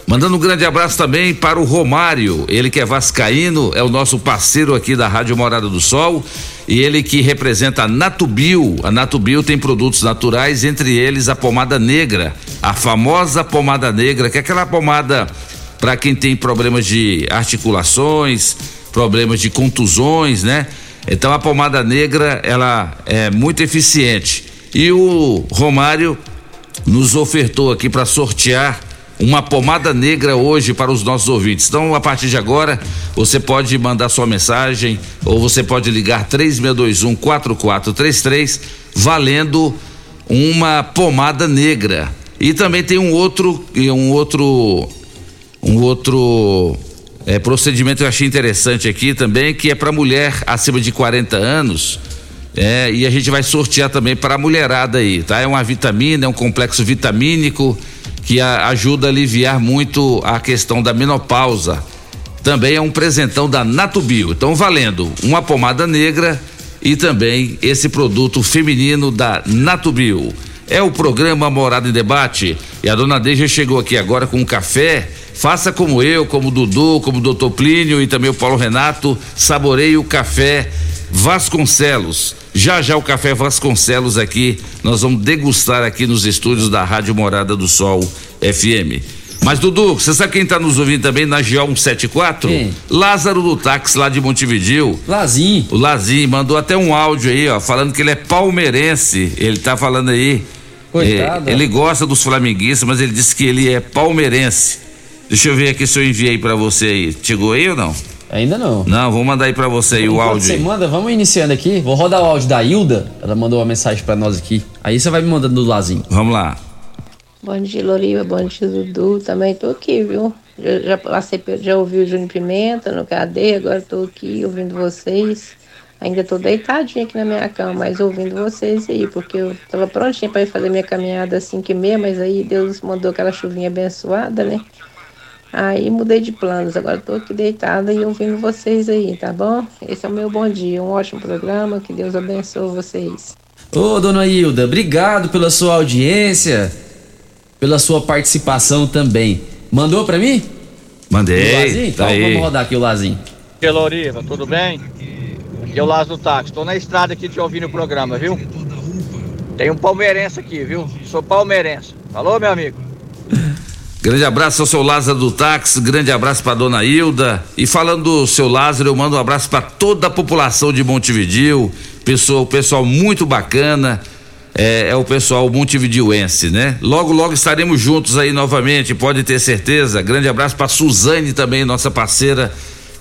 Mandando um grande abraço também para o Romário, ele que é vascaíno, é o nosso parceiro aqui da Rádio Morada do Sol e ele que representa a Natubio. A Natubio tem produtos naturais, entre eles a pomada negra, a famosa pomada negra, que é aquela pomada para quem tem problemas de articulações, problemas de contusões, né? Então a pomada negra ela é muito eficiente. E o Romário nos ofertou aqui para sortear uma pomada negra hoje para os nossos ouvintes. Então, a partir de agora, você pode mandar sua mensagem ou você pode ligar 3621 4433 valendo uma pomada negra. E também tem um outro um outro um outro é, procedimento que eu achei interessante aqui também, que é para mulher acima de 40 anos, É, e a gente vai sortear também para a mulherada aí, tá? É uma vitamina, é um complexo vitamínico que a, ajuda a aliviar muito a questão da menopausa. Também é um presentão da Natubio. Então, valendo uma pomada negra e também esse produto feminino da Natubio. É o programa Morada em Debate. E a dona Deja chegou aqui agora com um café. Faça como eu, como o Dudu, como o doutor Plínio e também o Paulo Renato. Saboreie o café Vasconcelos. Já já o café Vasconcelos aqui, nós vamos degustar aqui nos estúdios da Rádio Morada do Sol FM. Mas Dudu, você sabe quem está nos ouvindo também na GO 174? Quem? Lázaro do táxi lá de Montevidil. Lazinho. O Lazinho mandou até um áudio aí, ó, falando que ele é palmeirense. Ele tá falando aí. Coitado. é, ele gosta dos flamenguistas, mas ele disse que ele é palmeirense. Deixa eu ver aqui se eu enviei para você aí. Chegou aí ou não? Ainda não. Não, vou mandar aí para você aí o áudio. Você manda, vamos iniciando aqui. Vou rodar o áudio da Hilda. Ela mandou uma mensagem pra nós aqui. Aí você vai me mandando do Lazinho. Vamos lá. Bom dia, Loriva. Bom dia, Dudu. Também tô aqui, viu? Já, já passei, já ouvi o Júnior Pimenta no cadeia, agora tô aqui ouvindo vocês. Ainda tô deitadinha aqui na minha cama, mas ouvindo vocês aí, porque eu tava prontinha para ir fazer minha caminhada às 5 e meia, mas aí Deus mandou aquela chuvinha abençoada, né? Aí mudei de planos, agora tô aqui deitada e ouvindo vocês aí, tá bom? Esse é o meu bom dia, um ótimo programa, que Deus abençoe vocês. Ô, dona Hilda, obrigado pela sua audiência, pela sua participação também. Mandou pra mim? O Mandei. Lazinho? Tá Então aí. vamos rodar aqui o Lazinho. Loriva, tudo bem? O Lázaro do Táxi. Tô na estrada aqui te ouvindo o programa, viu? Tem um palmeirense aqui, viu? Sou palmeirense. Falou, meu amigo? Grande abraço ao seu Lázaro do táxi, grande abraço para dona Hilda. E falando do seu Lázaro, eu mando um abraço para toda a população de Montevidil, pessoal, pessoal muito bacana. É, é o pessoal montevidiuense, né? Logo, logo estaremos juntos aí novamente, pode ter certeza. Grande abraço para Suzane também, nossa parceira,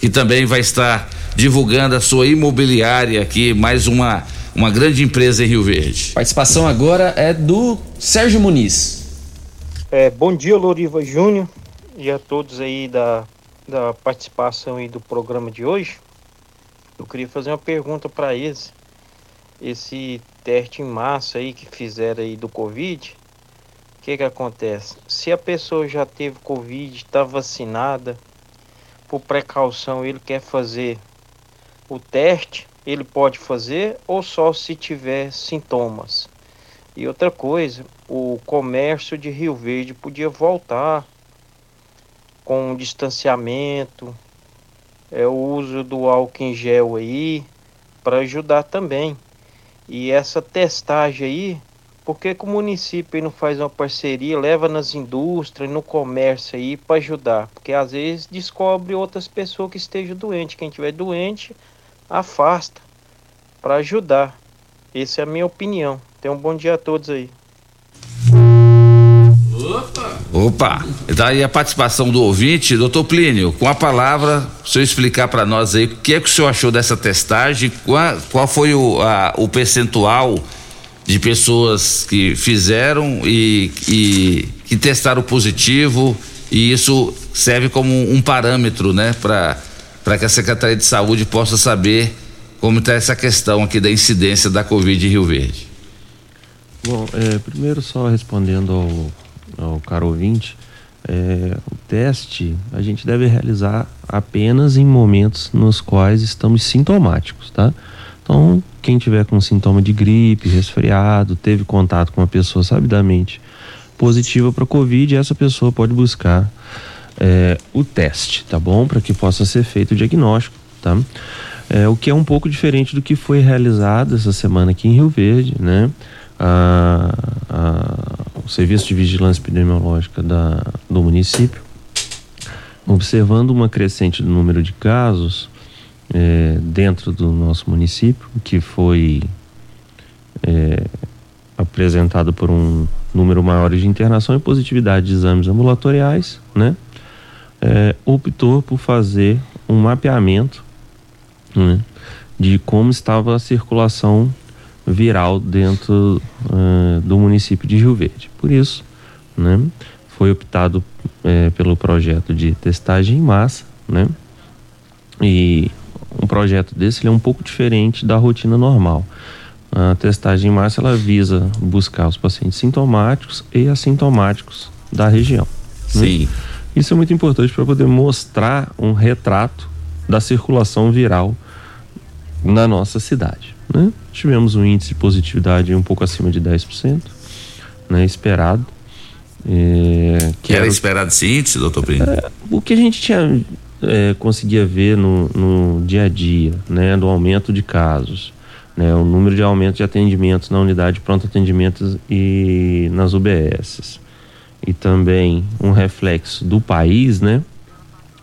que também vai estar divulgando a sua imobiliária aqui, mais uma, uma grande empresa em Rio Verde. Participação agora é do Sérgio Muniz. É, bom dia, Loriva Júnior, e a todos aí da, da participação aí do programa de hoje. Eu queria fazer uma pergunta para eles. Esse teste em massa aí que fizeram aí do Covid, o que que acontece? Se a pessoa já teve Covid, está vacinada, por precaução ele quer fazer o teste, ele pode fazer ou só se tiver sintomas? E outra coisa, o comércio de Rio Verde podia voltar com distanciamento, é, o uso do álcool em gel aí, para ajudar também. E essa testagem aí, por que, que o município não faz uma parceria, leva nas indústrias, no comércio aí para ajudar? Porque às vezes descobre outras pessoas que estejam doentes. Quem tiver doente, afasta para ajudar. Essa é a minha opinião. Tenham um bom dia a todos aí. Opa, daí a participação do ouvinte, doutor Plínio, com a palavra, o senhor explicar para nós aí o que é que o senhor achou dessa testagem, qual, qual foi o, a- o percentual de pessoas que fizeram e, e que testaram positivo e isso serve como um parâmetro, né, para para que a Secretaria de Saúde possa saber como está essa questão aqui da incidência da Covid em Rio Verde. Bom, é, primeiro só respondendo ao, ao caro ouvinte, é, o teste a gente deve realizar apenas em momentos nos quais estamos sintomáticos, tá? Então, quem tiver com sintoma de gripe, resfriado, teve contato com uma pessoa sabidamente positiva para Covid, essa pessoa pode buscar é, o teste, tá bom? Para que possa ser feito o diagnóstico, tá? É, o que é um pouco diferente do que foi realizado essa semana aqui em Rio Verde, né? A- a- o Serviço de Vigilância Epidemiológica da, do município, observando uma crescente do número de casos é, dentro do nosso município, que foi é, apresentado por um número maior de internação e positividade de exames ambulatoriais, né? É, optou por fazer um mapeamento né, de como estava a circulação viral dentro eh, do município de Rio Verde. Por isso, né, foi optado eh, pelo projeto de testagem em massa, né? E um projeto desse é um pouco diferente da rotina normal. A testagem em massa ela visa buscar os pacientes sintomáticos e assintomáticos da região. né? Isso é muito importante para poder mostrar um retrato da circulação viral na nossa cidade. né? Tivemos um índice de positividade um pouco acima de 10%, né, esperado. É, Que era esperado esse índice, doutor Plínio? o que a gente tinha é, conseguia ver no, no dia a dia, né, do aumento de casos, né, o número de aumento de atendimentos na unidade de pronto atendimento e nas UBSs, e também um reflexo do país, né,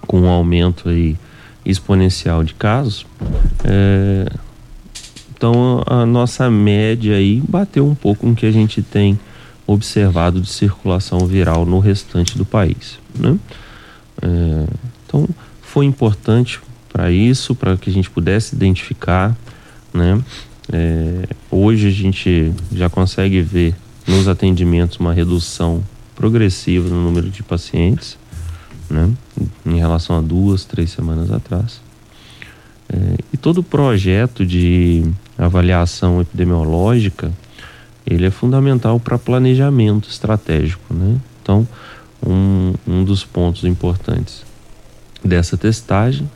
com um aumento aí exponencial de casos, é, então a nossa média aí bateu um pouco com o que a gente tem observado de circulação viral no restante do país, né? É, então foi importante para isso, para que a gente pudesse identificar, né? É, hoje a gente já consegue ver nos atendimentos uma redução progressiva no número de pacientes, né? Em relação a duas, três semanas atrás. É, e todo o projeto de avaliação epidemiológica ele é fundamental para planejamento estratégico, né? Então, um, um dos pontos importantes dessa testagem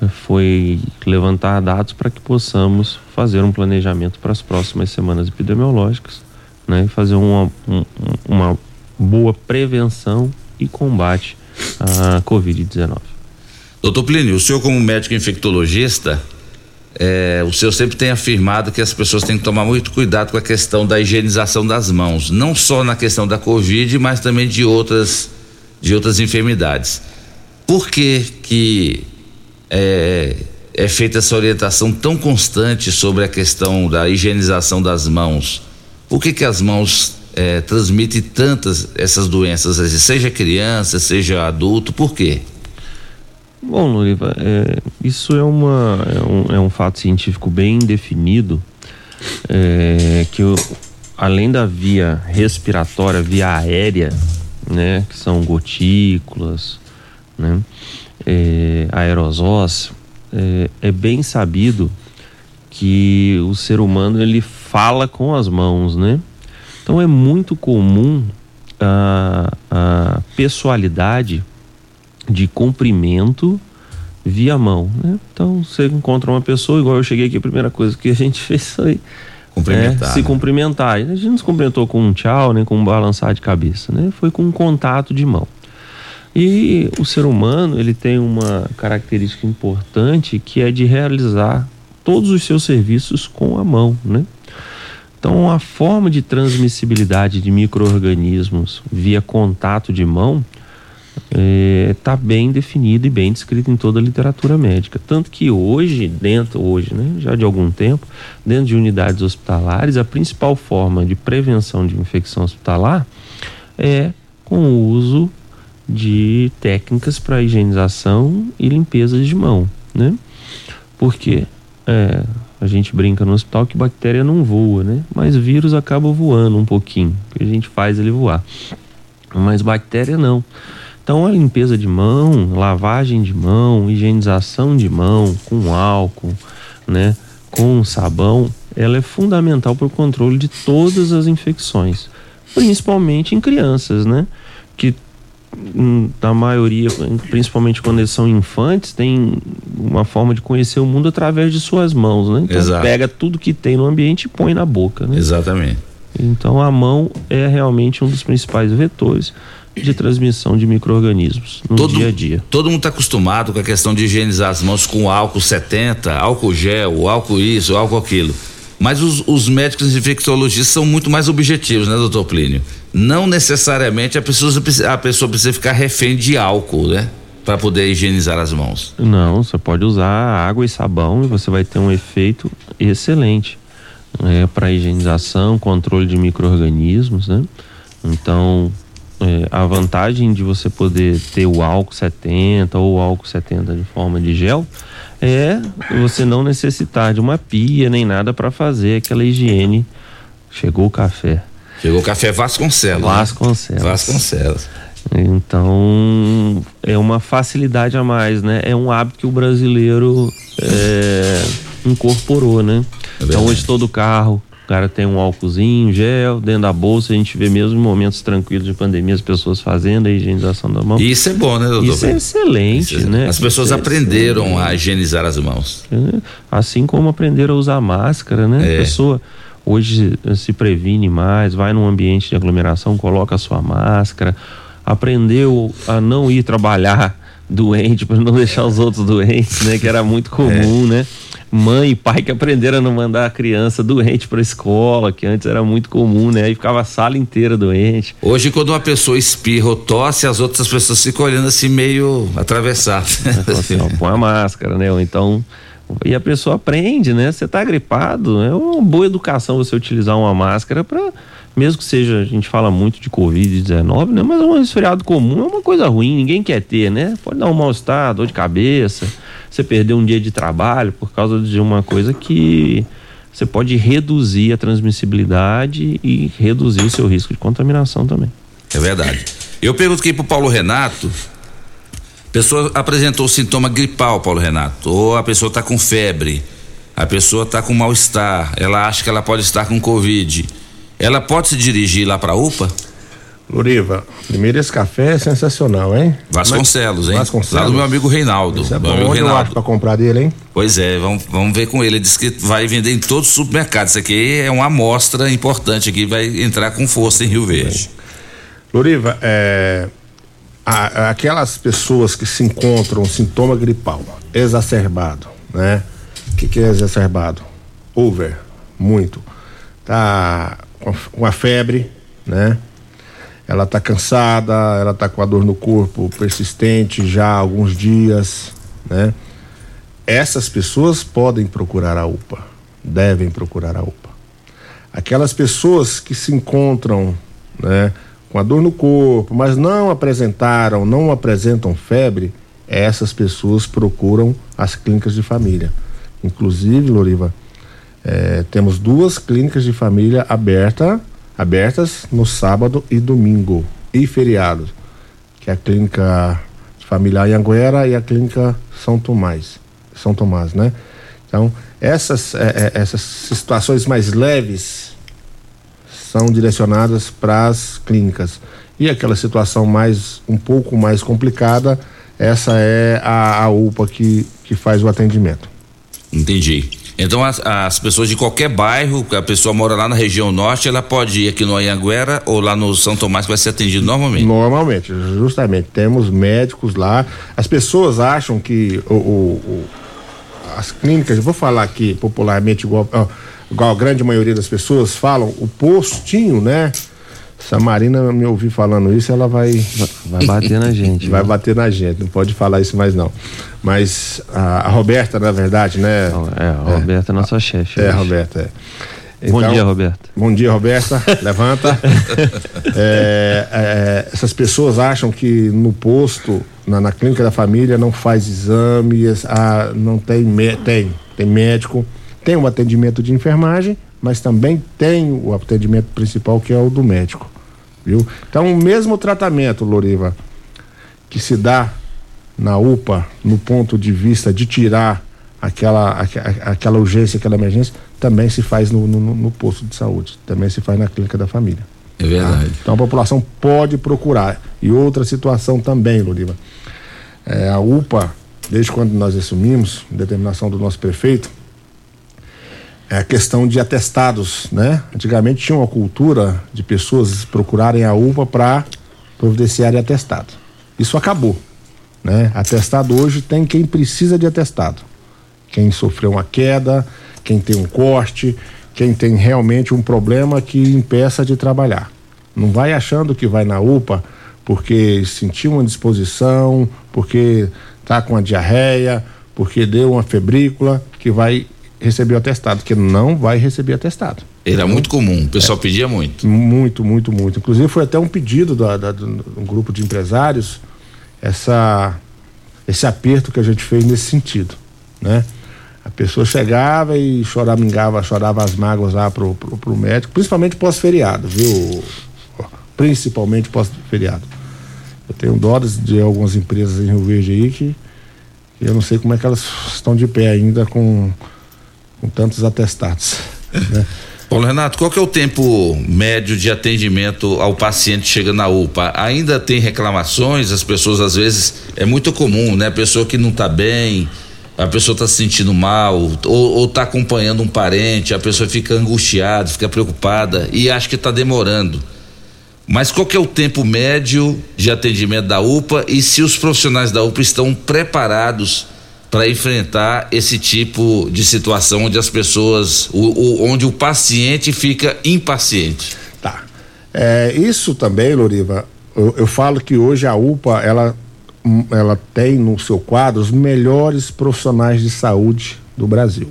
eh, foi levantar dados para que possamos fazer um planejamento para as próximas semanas epidemiológicas, né? E fazer uma, um- uma boa prevenção e combate à Covid-19. Doutor Plínio, o senhor como médico infectologista, é, o senhor sempre tem afirmado que as pessoas têm que tomar muito cuidado com a questão da higienização das mãos, não só na questão da Covid, mas também de outras, de outras enfermidades. Por que que é, é feita essa orientação tão constante sobre a questão da higienização das mãos? Por que que as mãos é, transmitem tantas essas doenças, seja criança, seja adulto, por quê? Bom, Loriva, é, isso é, uma, é, um, é um fato científico bem definido, é, que o- além da via respiratória, via aérea, né, que são gotículas, né, é, aerosós, é, é bem sabido que o ser humano ele fala com as mãos, né? Então é muito comum a, a pessoalidade de cumprimento via mão, né? Então você encontra uma pessoa, igual eu cheguei aqui, a primeira coisa que a gente fez foi Cumprimentar, é, se né? cumprimentar. A gente não se cumprimentou com um tchau, nem com um balançar de cabeça, né? Foi com um contato de mão. E o ser humano, ele tem uma característica importante que é de realizar todos os seus serviços com a mão, né? Então, a forma de transmissibilidade de micro-organismos via contato de mão está bem definida e bem descrita em toda a literatura médica. Tanto que hoje, dentro, hoje, né, já de algum tempo, dentro de unidades hospitalares, a principal forma de prevenção de infecção hospitalar é com o uso de técnicas para higienização e limpeza de mão, né? Porque é, a gente brinca no hospital que bactéria não voa, né? Mas vírus acaba voando um pouquinho, que a gente faz ele voar. Mas bactéria não. Então a limpeza de mão, lavagem de mão, higienização de mão com álcool, né, com sabão, ela é fundamental para o controle de todas as infecções, principalmente em crianças, né, que na maioria, principalmente quando eles são infantes, tem uma forma de conhecer o mundo através de suas mãos, né? Então Exato. pega tudo que tem no ambiente e põe na boca, né? Exatamente. Então a mão é realmente um dos principais vetores de transmissão de micro-organismos no Todo- dia a dia. Todo mundo está acostumado com a questão de higienizar as mãos com álcool 70, álcool gel, álcool isso, álcool aquilo. Mas os, os médicos infectologistas são muito mais objetivos, né, doutor Plínio? Não necessariamente a pessoa, a pessoa precisa ficar refém de álcool, né? Para poder higienizar as mãos. Não, você pode usar água e sabão e você vai ter um efeito excelente é, para higienização, controle de micro-organismos, né? Então, é, a vantagem de você poder ter o álcool 70 ou o álcool 70 de forma de gel é você não necessitar de uma pia nem nada para fazer aquela higiene. Chegou o café. Chegou o café Vasconcelos. né? Vasconcelos. Vasconcelos. Então é uma facilidade a mais, né? É um hábito que o brasileiro é, incorporou, né? então hoje todo carro, o cara tem um álcoolzinho, gel, dentro da bolsa, a gente vê mesmo em momentos tranquilos de pandemia as pessoas fazendo a higienização da mão. E isso é bom, né, doutor? Isso é excelente, Isso é- né? As pessoas é aprenderam excelente. a higienizar as mãos. É, Assim como aprenderam a usar máscara, né? É. A pessoa hoje se previne mais, vai num ambiente de aglomeração, coloca a sua máscara, aprendeu a não ir trabalhar doente para não deixar os outros doentes, né? Que era muito comum, né? Mãe e pai que aprenderam a não mandar a criança doente para escola, que antes era muito comum, né? Aí ficava a sala inteira doente. Hoje, quando uma pessoa espirra ou tosse, as outras pessoas ficam olhando assim meio atravessadas. Então, assim, ó, põe a máscara, né? Ou então. E a pessoa aprende, né? Você tá gripado, é uma boa educação você utilizar uma máscara para mesmo que seja, a gente fala muito de Covid-19, né? Mas um resfriado comum é uma coisa ruim, ninguém quer ter, né? Pode dar um mal-estar, dor de cabeça, você perder um dia de trabalho por causa de uma coisa que você pode reduzir a transmissibilidade e reduzir o seu risco de contaminação também. É verdade. Eu pergunto aqui pro Paulo Renato. Pessoa apresentou sintoma gripal, Paulo Renato, ou a pessoa está com febre, a pessoa está com mal-estar, ela acha que ela pode estar com Covid. Ela pode se dirigir lá para a UPA? Loriva, primeiro esse café é sensacional, hein? Vasconcelos, hein? Vasconcelos. Lá do meu amigo Reinaldo. Isso é meu bom. amigo Onde eu Reinaldo. acho pra comprar dele, hein? Pois é, vamos, vamos ver com ele. Ele disse que vai vender em todos os supermercados. Isso aqui é uma amostra importante aqui, vai entrar com força em Rio Verde. Loriva, é, a- aquelas pessoas que se encontram sintoma gripal exacerbado, né? O que, que é exacerbado? Over, muito. Tá com a febre, né? Ela tá cansada, ela tá com a dor no corpo persistente já há alguns dias, né? Essas pessoas podem procurar a UPA, devem procurar a UPA. Aquelas pessoas que se encontram, né, com a dor no corpo, mas não apresentaram, não apresentam febre, essas pessoas procuram as clínicas de família. Inclusive, Loriva, eh, temos duas clínicas de família aberta, abertas no sábado e domingo e feriados, que é a clínica de família Anhanguera e a clínica São Tomás, São Tomás, né? Então, essas, eh, eh, essas situações mais leves são direcionadas para as clínicas. E aquela situação mais um pouco mais complicada, essa é a, a UPA que, que faz o atendimento. Entendi. Então as, as pessoas de qualquer bairro, a pessoa mora lá na região norte, ela pode ir aqui no Anhanguera ou lá no São Tomás que vai ser atendido normalmente. Normalmente, justamente, temos médicos lá. As pessoas acham que o, o- o- as clínicas, vou falar aqui popularmente, igual, igual a grande maioria das pessoas falam, o postinho, né? Se a Marina me ouvir falando isso, ela vai. Vai bater na gente. Vai bater na gente, não pode falar isso mais não. Mas a, a Roberta, na verdade, né? É, a Roberta é nossa chefe. É, hoje. Roberta, é. Bom dia, Roberta. Bom dia, Roberta. Levanta. É, é, essas pessoas acham que no posto, na, na clínica da família, não faz exames, ah, não tem, tem, tem médico, tem um atendimento de enfermagem, mas também tem o atendimento principal que é o do médico, viu? Então, o mesmo tratamento, Loriva, que se dá na UPA, no ponto de vista de tirar aquela, aque- aquela urgência, aquela emergência, também se faz no, no, no posto de saúde, também se faz na clínica da família. É verdade. Então a população pode procurar. E outra situação também, Loriva. É, a UPA, desde quando nós assumimos, determinação do nosso prefeito, é a questão de atestados, né? Antigamente tinha uma cultura de pessoas procurarem a UPA para providenciarem atestado. Isso acabou, né? Atestado hoje tem quem precisa de atestado. Quem sofreu uma queda, quem tem um corte, quem tem realmente um problema que impeça de trabalhar. Não vai achando que vai na UPA porque sentiu uma disposição, porque tá com a diarreia, porque deu uma febrícula, que vai receber o atestado, que não vai receber atestado. Era muito comum, o pessoal pedia muito. Muito, muito, muito. Inclusive foi até um pedido da, da, do, do grupo de empresários essa, esse aperto que a gente fez nesse sentido, né? A pessoa chegava e choramingava, chorava as mágoas lá pro, pro, pro médico, principalmente pós-feriado, viu? Principalmente pós-feriado. Eu tenho dó de algumas empresas em Rio Verde aí que, que eu não sei como é que elas estão de pé ainda com, com tantos atestados. né? Paulo Renato, qual que é o tempo médio de atendimento ao paciente que chega na UPA? Ainda tem reclamações? As pessoas às vezes é muito comum, né? A pessoa que não está bem, a pessoa está se sentindo mal ou está acompanhando um parente, a pessoa fica angustiada, fica preocupada e acha que está demorando. Mas qual que é o tempo médio de atendimento da UPA e se os profissionais da UPA estão preparados para enfrentar esse tipo de situação onde as pessoas, o, o, onde o paciente fica impaciente? Tá. É, isso também, Loriva, eu, eu, falo que hoje a UPA ela, ela tem no seu quadro os melhores profissionais de saúde do Brasil.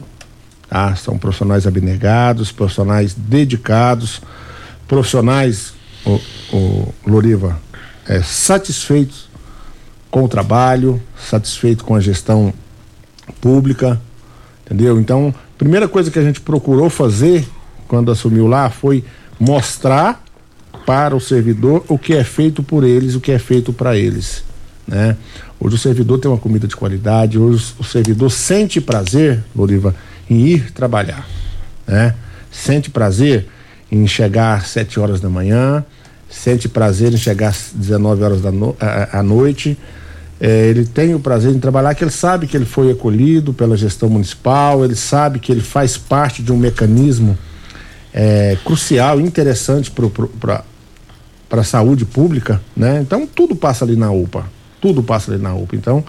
Tá? São profissionais abnegados, profissionais dedicados, profissionais, o, o Loriva, é, satisfeitos com o trabalho, satisfeitos com a gestão pública, entendeu? Então, primeira coisa que a gente procurou fazer quando assumiu lá foi mostrar para o servidor o que é feito por eles, o que é feito para eles, né? Hoje o servidor tem uma comida de qualidade, hoje o servidor sente prazer, Loriva, em ir trabalhar, né? Sente prazer em chegar às 7 horas da manhã, sente prazer em chegar às 19 horas da no, à, à noite, é, ele tem o prazer em trabalhar, que ele sabe que ele foi acolhido pela gestão municipal, ele sabe que ele faz parte de um mecanismo é, crucial, interessante para a saúde pública, né? Então tudo passa ali na UPA, tudo passa ali na UPA. Então,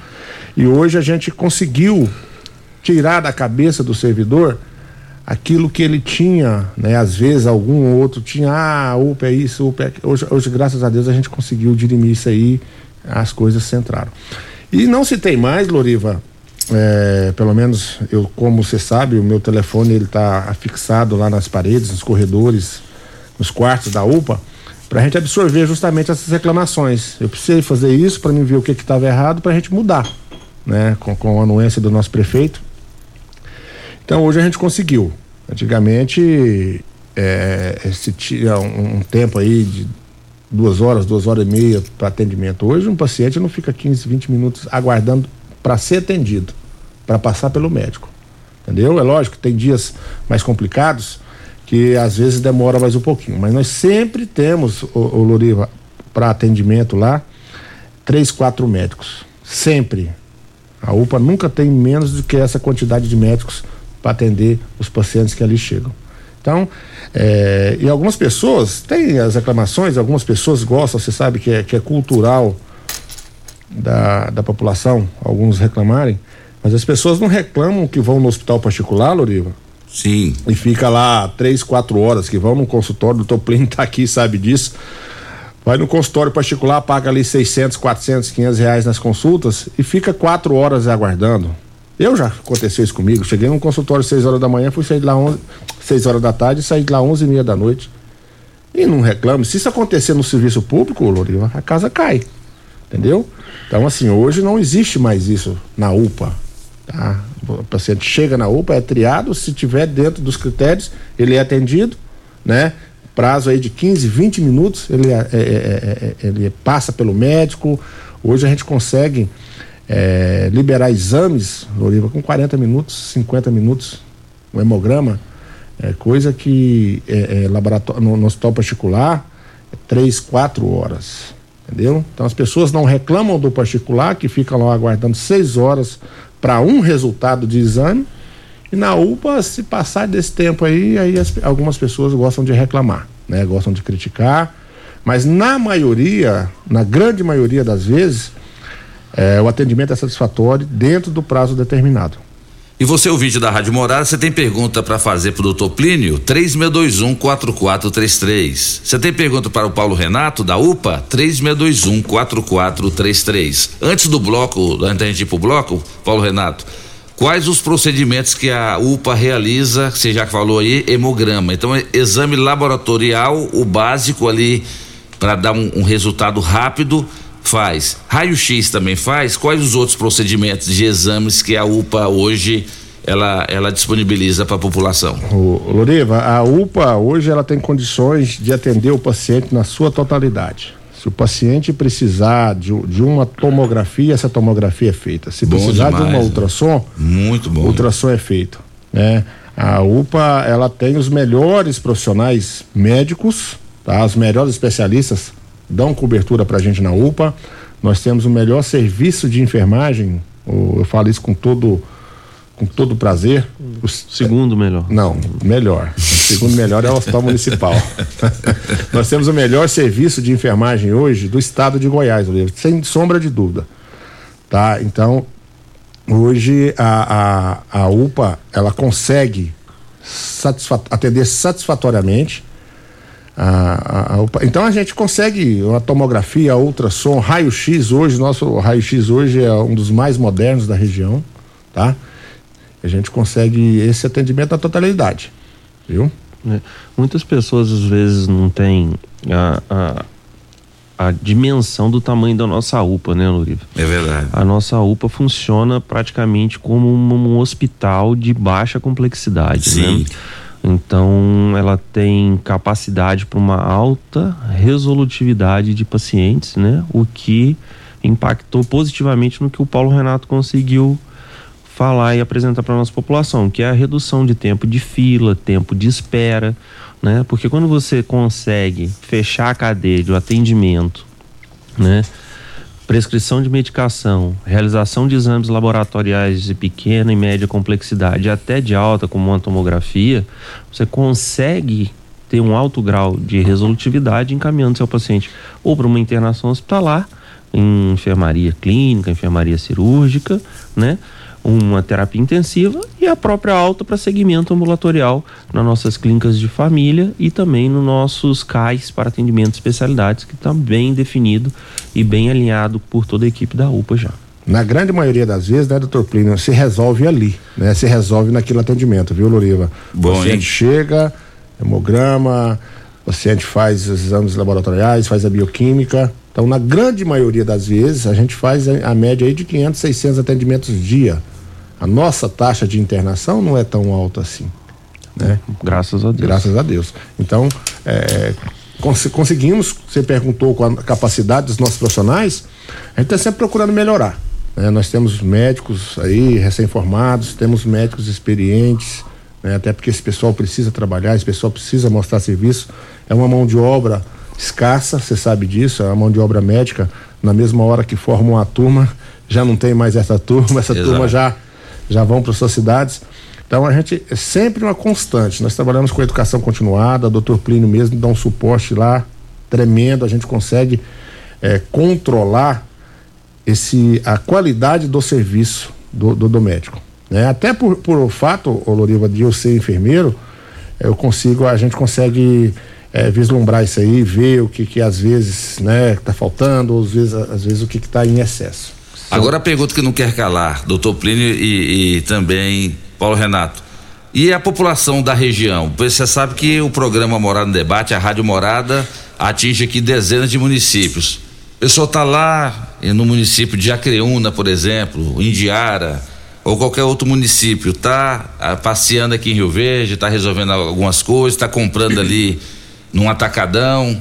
e hoje a gente conseguiu tirar da cabeça do servidor aquilo que ele tinha, né? Às vezes algum outro tinha, ah, UPA é isso, UPA é. Hoje, hoje, graças a Deus, a gente conseguiu dirimir isso aí as coisas centraram. E não se tem mais, Loriva, é, pelo menos eu, como você sabe, o meu telefone ele está afixado lá nas paredes, nos corredores, nos quartos da UPA, para a gente absorver justamente essas reclamações. Eu precisei fazer isso para mim ver o que estava errado para a gente mudar, né? Com, com a anuência do nosso prefeito. Então hoje a gente conseguiu. Antigamente é, se tinha um, um tempo aí de duas horas, duas horas e meia para atendimento. Hoje um paciente não fica 15, 20 minutos aguardando para ser atendido, para passar pelo médico. Entendeu? É lógico tem dias mais complicados que às vezes demora mais um pouquinho, mas nós sempre temos, o, o Loriva, para atendimento lá, três, quatro médicos. Sempre. A UPA nunca tem menos do que essa quantidade de médicos para atender os pacientes que ali chegam. Então, é, e algumas pessoas, tem as reclamações, algumas pessoas gostam, você sabe que é, que é cultural da, da população, alguns reclamarem, mas as pessoas não reclamam que vão no hospital particular, Loriva. Sim. E fica lá três, quatro horas, que vão no consultório, o doutor Plínio tá aqui, sabe disso. Vai no consultório particular, paga ali 600, 400, 500 reais nas consultas e fica quatro horas aguardando. Eu já aconteceu isso comigo. Cheguei num consultório às 6 horas da manhã, fui sair de lá 11, 6 horas da tarde saí de lá 11 e meia da noite. E não reclamo. Se isso acontecer no serviço público, Loriva, a casa cai. Entendeu? Então, assim, hoje não existe mais isso na UPA. Tá? O paciente chega na UPA, é triado, se tiver dentro dos critérios, ele é atendido, né? Prazo aí de 15, 20 minutos, ele, é, é, é, é, ele passa pelo médico. Hoje a gente consegue é, liberar exames, Loriva, com 40 minutos, 50 minutos, um hemograma, é coisa que é, é laboratório, no, no, hospital particular é 3, 4 horas. Entendeu? Então as pessoas não reclamam do particular, que ficam lá aguardando 6 horas para um resultado de exame. E na UPA, se passar desse tempo aí, aí as, algumas pessoas gostam de reclamar, né? Gostam de criticar. Mas na maioria, na grande maioria das vezes, é, o atendimento é satisfatório dentro do prazo determinado. E você, ouvinte da Rádio Morada, você tem pergunta para fazer para o doutor Plínio? 3621-4433. Você tem pergunta para o Paulo Renato, da UPA? 3621-4433. Antes do bloco, antes da gente ir para o bloco, Paulo Renato, quais os procedimentos que a UPA realiza? Você já falou aí, hemograma. Então, exame laboratorial, o básico ali, para dar um, um resultado rápido faz. Raio-X também faz. Quais os outros procedimentos de exames que a UPA hoje ela, ela disponibiliza para a população? O, Loriva, a UPA hoje ela tem condições de atender o paciente na sua totalidade. Se o paciente precisar de, de uma tomografia, essa tomografia é feita. Se bom precisar demais, de uma né? ultrassom, muito bom. Ultrassom é feito. Né? A UPA, ela tem os melhores profissionais médicos, tá? Os melhores especialistas dão cobertura pra gente na UPA. Nós temos o melhor serviço de enfermagem, eu falo isso com todo com todo prazer. O segundo melhor. Não, melhor. O segundo melhor é o Hospital Municipal. Nós temos o melhor serviço de enfermagem hoje do estado de Goiás, sem sombra de dúvida. Tá? Então, hoje a, a, a UPA ela consegue satisfa- atender satisfatoriamente a, a- a. Então a gente consegue uma tomografia, ultrassom, raio-x hoje, nosso raio-x hoje é um dos mais modernos da região, tá? A gente consegue esse atendimento na totalidade, viu? né? Muitas pessoas às vezes não têm a, a, a dimensão do tamanho da nossa UPA, né, Luriva? É verdade. A nossa UPA funciona praticamente como um, um hospital de baixa complexidade, Sim. né? Então, ela tem capacidade para uma alta resolutividade de pacientes, né? O que impactou positivamente no que o Paulo Renato conseguiu falar e apresentar para nossa população, que é a redução de tempo de fila, tempo de espera, né? Porque quando você consegue fechar a cadeia do atendimento, né? Prescrição de medicação, realização de exames laboratoriais de pequena e média complexidade, até de alta, como uma tomografia, você consegue ter um alto grau de resolutividade encaminhando seu paciente ou para uma internação hospitalar, em enfermaria clínica, enfermaria cirúrgica, né? Uma terapia intensiva e a própria alta para segmento ambulatorial nas nossas clínicas de família e também nos nossos CAIs para atendimento de especialidades, que está bem definido e bem alinhado por toda a equipe da UPA já. Na grande maioria das vezes, né, doutor Plínio, se resolve ali, né? Se resolve naquele atendimento, viu, Loriva? Bom, o paciente hein? chega, hemograma, o paciente faz os exames laboratoriais, faz a bioquímica. Então, na grande maioria das vezes, a gente faz a, a média aí de 500, 600 atendimentos dia. A nossa taxa de internação não é tão alta assim, né? Graças a Deus. Graças a Deus. Então, é, cons- conseguimos, você perguntou com a capacidade dos nossos profissionais, a gente está sempre procurando melhorar. né? Nós temos médicos aí recém-formados, temos médicos experientes, né? até porque esse pessoal precisa trabalhar, esse pessoal precisa mostrar serviço. É uma mão de obra escassa, você sabe disso, é uma mão de obra médica. Na mesma hora que forma uma turma, já não tem mais essa turma, essa Exato. turma já, já vão para suas cidades. Então a gente é sempre uma constante. Nós trabalhamos com educação continuada, o doutor Plínio mesmo dá um suporte lá tremendo, a gente consegue eh, controlar esse, a qualidade do serviço do, do, do médico. Né? Até por, por o fato, Loriva, de eu ser enfermeiro, eu consigo, a gente consegue eh, vislumbrar isso aí, ver o que, que às vezes né, está faltando, ou às vezes, às vezes o que está em excesso. Agora a pergunta que não quer calar, doutor Plínio e, e também Paulo Renato. E a população da região? Você sabe que o programa Morada no Debate, a Rádio Morada, atinge aqui dezenas de municípios. O pessoal está lá no município de Acreúna, por exemplo, Indiara, ou qualquer outro município, está passeando aqui em Rio Verde, está resolvendo algumas coisas, está comprando ali num atacadão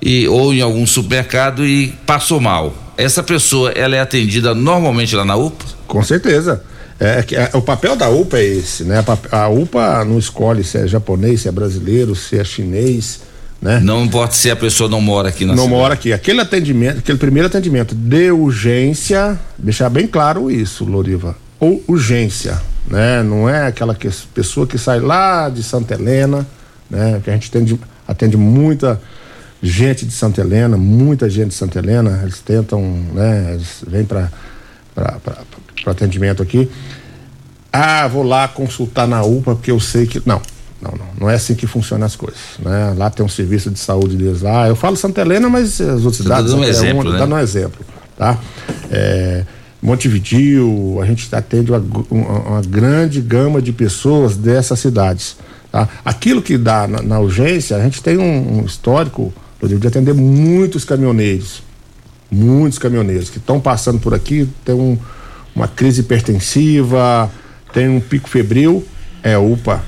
e, ou em algum supermercado e passou mal. Essa pessoa, ela é atendida normalmente lá na UPA? Com certeza. É, que, é, o papel da UPA é esse, né? A UPA não escolhe se é japonês, se é brasileiro, se é chinês, né? Não importa se a pessoa não mora aqui na não cidade. mora aqui. Aquele atendimento, aquele primeiro atendimento de urgência, deixar bem claro isso, Loriva. Ou urgência, né? Não é aquela que, pessoa que sai lá de Santa Helena, né? Que a gente atende, atende muita gente de Santa Helena, muita gente de Santa Helena, eles tentam, né? Eles vêm para para atendimento aqui. Ah, vou lá consultar na UPA porque eu sei que. Não, não, não. Não é assim que funcionam as coisas. Né? Lá tem um serviço de saúde deles lá. Eu falo Santa Helena, mas as outras tá cidades. um é exemplo, uma- né? dando um exemplo. Tá? É, a gente atende uma, uma, uma grande gama de pessoas dessas cidades. Tá? Aquilo que dá na, na urgência, a gente tem um, um histórico Rodrigo, de atender muitos caminhoneiros. Muitos caminhoneiros que estão passando por aqui, tem um, uma crise hipertensiva, tem um pico febril, é UPA,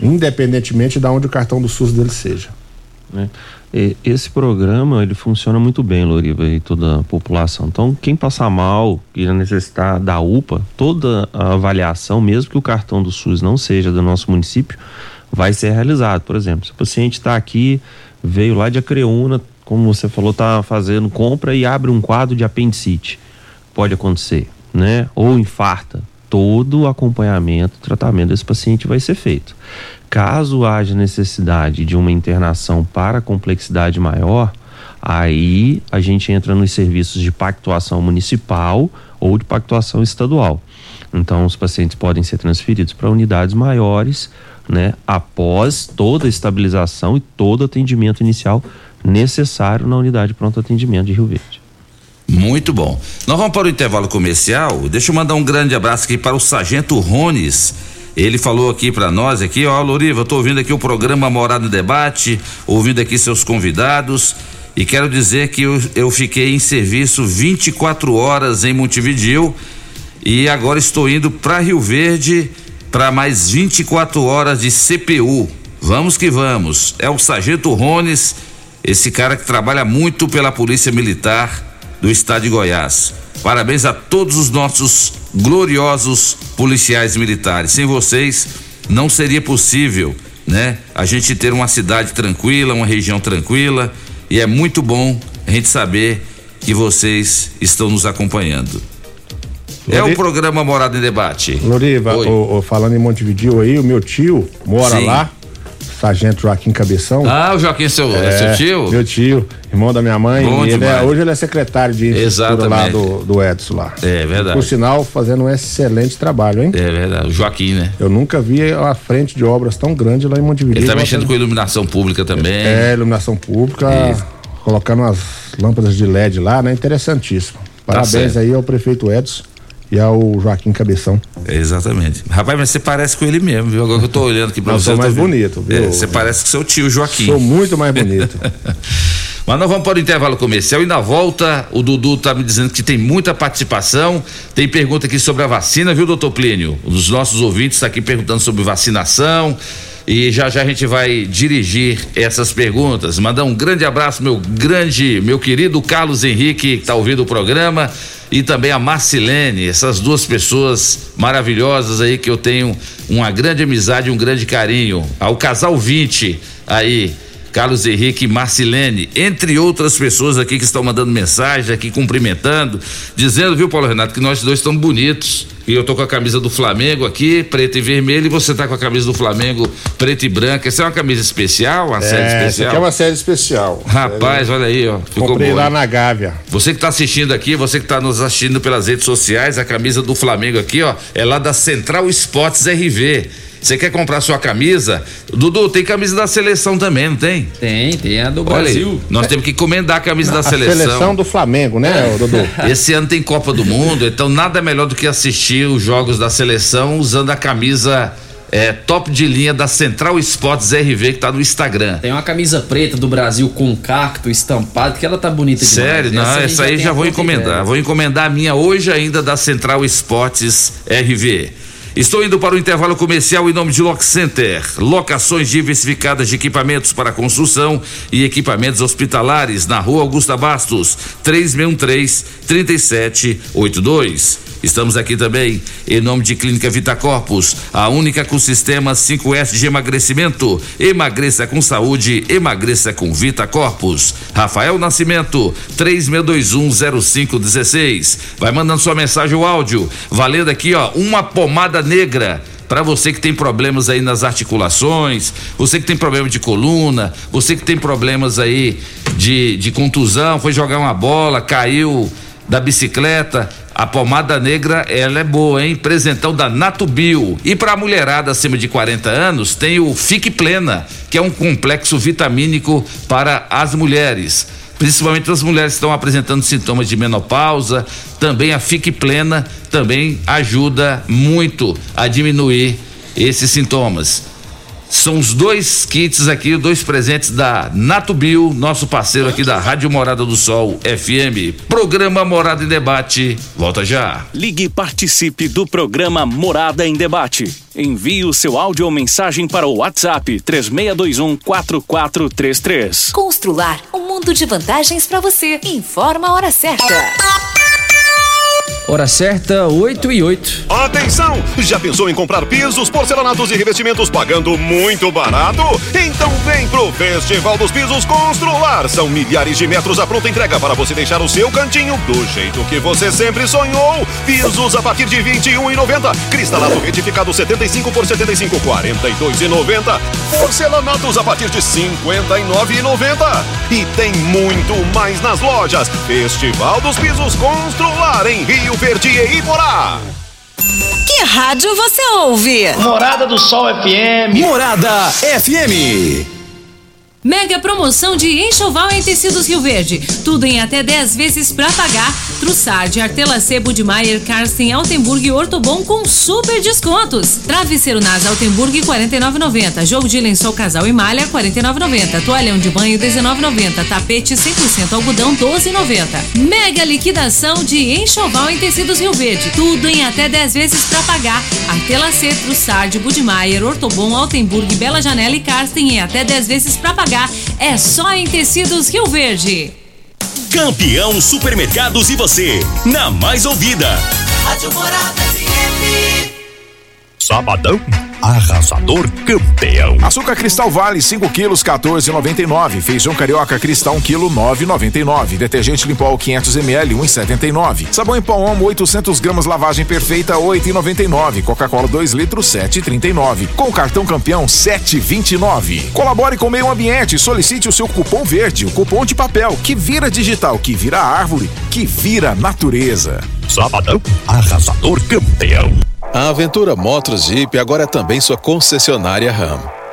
independentemente de onde o cartão do SUS dele seja. E esse programa ele funciona muito bem, Loriva, e toda a população. Então, quem passar mal e necessitar da UPA, toda a avaliação, mesmo que o cartão do SUS não seja do nosso município, vai ser realizado. Por exemplo, se o paciente está aqui, veio lá de Acreúna, como você falou, está fazendo compra e abre um quadro de apendicite, pode acontecer, né? Ou infarta, todo o acompanhamento, tratamento desse paciente vai ser feito. Caso haja necessidade de uma internação para complexidade maior, aí a gente entra nos serviços de pactuação municipal ou de pactuação estadual. Então, os pacientes podem ser transferidos para unidades maiores, né, após toda a estabilização e todo atendimento inicial necessário na unidade de pronto atendimento de Rio Verde. Muito bom. Nós vamos para o intervalo comercial. Deixa eu mandar um grande abraço aqui para o Sargento Rones. Ele falou aqui para nós aqui, ó, Loriva, eu tô ouvindo aqui o programa Morado no Debate, ouvindo aqui seus convidados e quero dizer que eu, eu fiquei em serviço 24 horas em Montevideo e agora estou indo para Rio Verde para mais 24 horas de CPU. Vamos que vamos. É o Sargento Rones, esse cara que trabalha muito pela Polícia Militar do Estado de Goiás. Parabéns a todos os nossos gloriosos policiais militares. Sem vocês não seria possível, né? A gente ter uma cidade tranquila, uma região tranquila e é muito bom a gente saber que vocês estão nos acompanhando. É o programa Morada em Debate. Loriva, o, o- falando em Montevideo aí, o meu tio mora Sim. lá, Sargento Joaquim Cabeção. Ah, o Joaquim é seu, é seu tio? Meu tio, irmão da minha mãe. Bom e ele é- hoje ele é secretário de infraestrutura lá do, do Edson lá. É verdade. Por sinal, fazendo um excelente trabalho, hein? É verdade, o Joaquim, né? Eu nunca vi a frente de obras tão grande lá em Montevideo. Ele tá mexendo tá- com iluminação pública também. É, iluminação pública, Isso. colocando as lâmpadas de LED lá, né? Interessantíssimo. Parabéns Tá aí ao prefeito Edson e ao Joaquim Cabeção. Exatamente. Rapaz, mas você parece com ele mesmo, viu? Agora que eu tô olhando aqui pra Não, você. sou mais vendo. bonito, viu? É, você parece com seu tio Joaquim. Sou muito mais bonito. Mas nós vamos para o intervalo comercial e na volta o Dudu tá me dizendo que tem muita participação. Tem pergunta aqui sobre a vacina, viu, doutor Plínio? Um dos nossos ouvintes está aqui perguntando sobre vacinação. E já já a gente vai dirigir essas perguntas. Mandar um grande abraço, meu grande, meu querido Carlos Henrique, que está ouvindo o programa, e também a Marcilene, essas duas pessoas maravilhosas aí que eu tenho uma grande amizade, um grande carinho. Ao casal 20 aí, Carlos Henrique Marcilene, entre outras pessoas aqui que estão mandando mensagem aqui, cumprimentando, dizendo, viu, Paulo Renato, que nós dois estamos bonitos. E eu tô com a camisa do Flamengo aqui, preta e vermelha, e você tá com a camisa do Flamengo, preta e branca. Essa é uma camisa especial, uma série É, essa especial? aqui é uma série especial. Rapaz, olha aí, ó. Ficou Comprei boa. lá na Gávea. Você que está assistindo aqui, você que está nos assistindo pelas redes sociais, a camisa do Flamengo aqui, ó, é lá da Central Esportes RV. Você quer comprar sua camisa? Dudu, tem camisa da seleção também, não tem? Tem, tem a do Olha aí, Brasil. nós temos que encomendar a camisa da A seleção. seleção do Flamengo, né, Dudu? Esse ano tem Copa do Mundo, então nada melhor do que assistir os jogos da seleção usando a camisa é, top de linha da Central Esportes RV que tá no Instagram. Tem uma camisa preta do Brasil com cacto estampado, que ela tá bonita demais. Sério? Não, essa, aí já, a vou encomendar. Vou encomendar a minha hoje ainda da Central Esportes RV. Estou indo para o intervalo comercial em nome de Lock Center. Locações diversificadas de equipamentos para construção e equipamentos hospitalares na rua Augusta Bastos, 3613-3782. Estamos aqui também em nome de Clínica Vita Corpus, a única com sistema 5S de emagrecimento. Emagreça com saúde, emagreça com Vita Corpus. Rafael Nascimento, 36210516. Vai mandando sua mensagem ou áudio, valendo aqui, ó, uma pomada negra. Para você que tem problemas aí nas articulações, você que tem problema de coluna, você que tem problemas aí de, de contusão, foi jogar uma bola, caiu da bicicleta, a pomada negra, ela é boa, hein? Presentão da Natubio. E para a mulherada acima de 40 anos, tem o Fique Plena, que é um complexo vitamínico para as mulheres. Principalmente as mulheres que estão apresentando sintomas de menopausa, também a Fique Plena também ajuda muito a diminuir esses sintomas. São os dois kits aqui, dois presentes da Natubio, nosso parceiro aqui da Rádio Morada do Sol FM. Programa Morada em Debate. Volta já. Ligue e participe do programa Morada em Debate. Envie o seu áudio ou mensagem para o WhatsApp 3621 4433. Constrular um mundo de vantagens para você. Informa a hora certa. Hora certa, 8 e 8. Atenção! Já pensou em comprar pisos, porcelanatos e revestimentos pagando muito barato? Então vem pro Festival dos Pisos Constrular. São milhares de metros à pronta entrega para você deixar o seu cantinho do jeito que você sempre sonhou. Pisos a partir de R$ 21,90. Cristalado retificado 75 por 75, R$ 42,90. Porcelanatos a partir de R$ 59,90. E tem muito mais nas lojas. Festival dos Pisos Constrular em Rio Verde e Iporá. Que rádio você ouve? Morada do Sol FM. Morada FM. Mega promoção de enxoval em tecidos Rio Verde. Tudo em até 10 vezes pra pagar. Trussard, Artela Sebo de Maier, Karsten, Altenburg e Ortobon com super descontos. Travesseiro Nas Altenburg 49,90. Jogo de lençol casal e malha 49,90. Toalhão de banho 19,90. Tapete 100% algodão 12,90. Mega liquidação de enxoval em tecidos Rio Verde. Tudo em até 10 vezes pra pagar. Artela C, Trussard, Budmeier, Ortobon, Altenburg, Bela Janela e Karsten em até 10 vezes pra pagar. É só em tecidos Rio Verde. Campeão Supermercados e você, na mais ouvida. Rádio Morada FM. Sabadão arrasador campeão. Açúcar Cristal Vale 5 quilos 14,99. Feijão carioca Cristal 1 quilo 9,99. Detergente Limpol 500 ml 1,79. Sabão em pó Omo 800 gramas lavagem perfeita 8,99. Coca-Cola 2 litros 7,39. Com cartão campeão 7,29. Colabore com o meio ambiente. Solicite o seu cupom verde, o cupom de papel que vira digital, que vira árvore, que vira natureza. Sabadão arrasador campeão. A Aventura Motos Jeep agora é também sua concessionária RAM.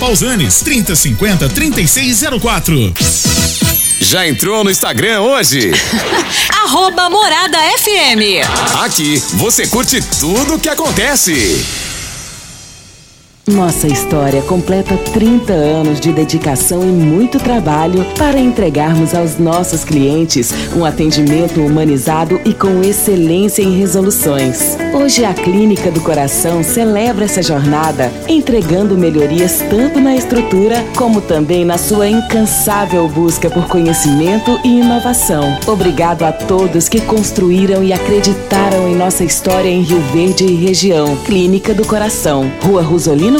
Pausanes, 3050 3604. Já entrou no Instagram hoje? Arroba Morada FM. Aqui você curte tudo o que acontece. Nossa história completa 30 anos de dedicação e muito trabalho para entregarmos aos nossos clientes um atendimento humanizado e com excelência em resoluções. Hoje a Clínica do Coração celebra essa jornada, entregando melhorias tanto na estrutura como também na sua incansável busca por conhecimento e inovação. Obrigado a todos que construíram e acreditaram em nossa história em Rio Verde e região. Clínica do Coração, Rua Rosolino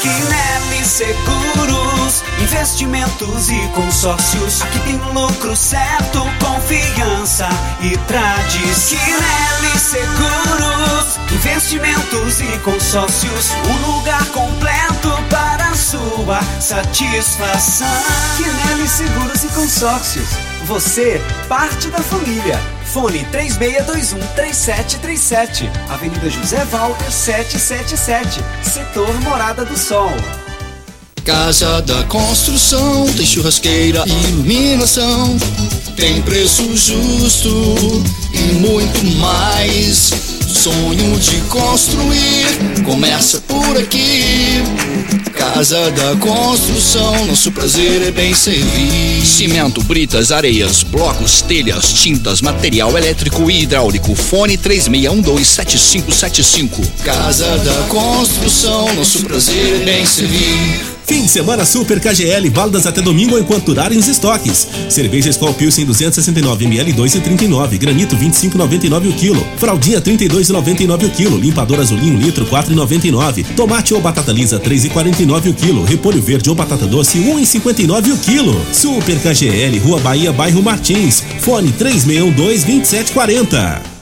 Quinelli Seguros, investimentos e consórcios. Aqui tem lucro certo, confiança e tradição. Quinelli Seguros, investimentos e consórcios, o lugar completo para sua satisfação. Quinelli Seguros e Consórcios, você parte da família. Fone 3621-3737, Avenida José Walter 777, Setor Morada do Sol. Casa da Construção tem churrasqueira iluminação, tem preço justo e muito mais. Sonho de construir começa por aqui. Casa da Construção, nosso prazer é bem servir. Cimento, britas, areias, blocos, telhas, tintas, material elétrico e hidráulico. Fone 36127575. Casa da Construção, nosso prazer é bem servir. Fim de semana Super KGL, baldas até domingo enquanto durarem os estoques. Cerveja Skol Pilsen 269ml 2,39, granito 25,99 o quilo, fraldinha 32,99 o quilo, limpador azulinho litro 4,99, tomate ou batata lisa 3,49 o quilo, repolho verde ou batata doce 1,59 o quilo. Super KGL, Rua Bahia, bairro Martins, fone 3612-2740.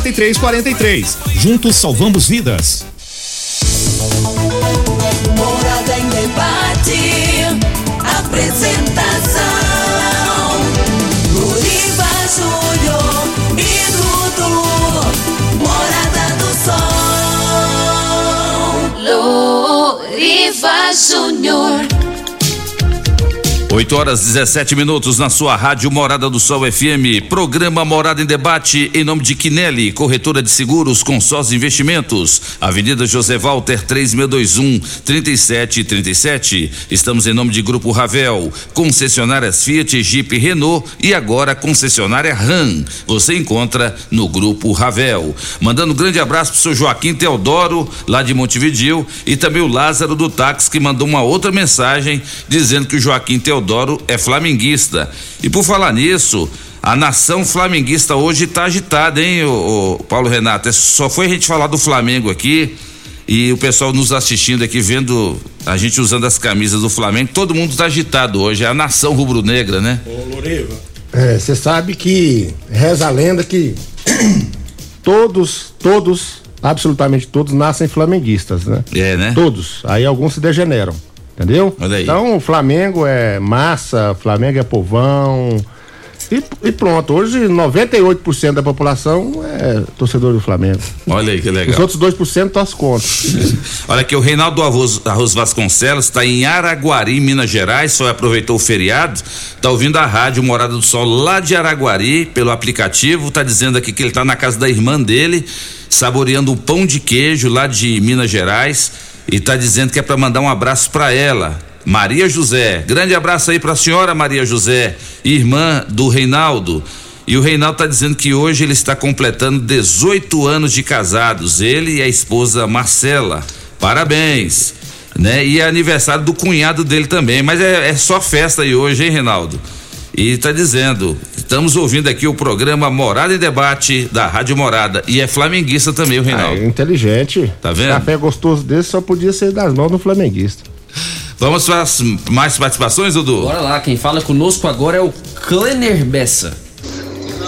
4343. Juntos salvamos vidas. Morada em debate. Apresentação. Luriva Júnior e Dudu. Morada do Sol. Luriva Júnior. 8 horas 17 minutos na sua rádio Morada do Sol FM. Programa Morada em Debate em nome de Quinelli, corretora de seguros, consórcio investimentos. Avenida José Walter 3621 3737. Estamos em nome de Grupo Ravel, concessionárias Fiat, Jeep, Renault e agora concessionária RAM. Você encontra no Grupo Ravel. Mandando um grande abraço pro seu Joaquim Teodoro, lá de Montevidil, e também o Lázaro do Táxi, que mandou uma outra mensagem dizendo que o Joaquim Teodoro é flamenguista. E por falar nisso, a nação flamenguista hoje está agitada, hein, o, Paulo Renato? É, só foi a gente falar do Flamengo aqui e o pessoal nos assistindo aqui, vendo a gente usando as camisas do Flamengo, todo mundo está agitado hoje. É a nação rubro-negra, né? Ô, Loriva. É, você sabe que reza a lenda que todos, todos, absolutamente todos nascem flamenguistas, né? É, né? Todos. Aí alguns se degeneram. Entendeu? Então o Flamengo é massa, Flamengo é povão. E, e pronto, hoje 98% da população é torcedor do Flamengo. Olha aí que legal. Os outros 2% torcem contra. Olha aqui, o Reinaldo Arroz, Arroz Vasconcelos está em Araguari, Minas Gerais, só aproveitou o feriado, está ouvindo a rádio Morada do Sol lá de Araguari, pelo aplicativo, está dizendo aqui que ele está na casa da irmã dele, saboreando um pão de queijo lá de Minas Gerais e está dizendo que é para mandar um abraço para ela, Maria José. Grande abraço aí para a senhora Maria José, irmã do Reinaldo. E o Reinaldo está dizendo que hoje ele está completando 18 anos de casados, ele e a esposa Marcela. Parabéns. Né? E é aniversário do cunhado dele também, mas é, é só festa aí hoje, hein, Reinaldo? E está dizendo, estamos ouvindo aqui o programa Morada em Debate da Rádio Morada. E é flamenguista também, o Reinaldo. Ah, é inteligente. Tá vendo? Café gostoso desse só podia ser das mãos do flamenguista. Vamos para as mais participações, Dudu? Bora lá, quem fala conosco agora é o Klener Bessa.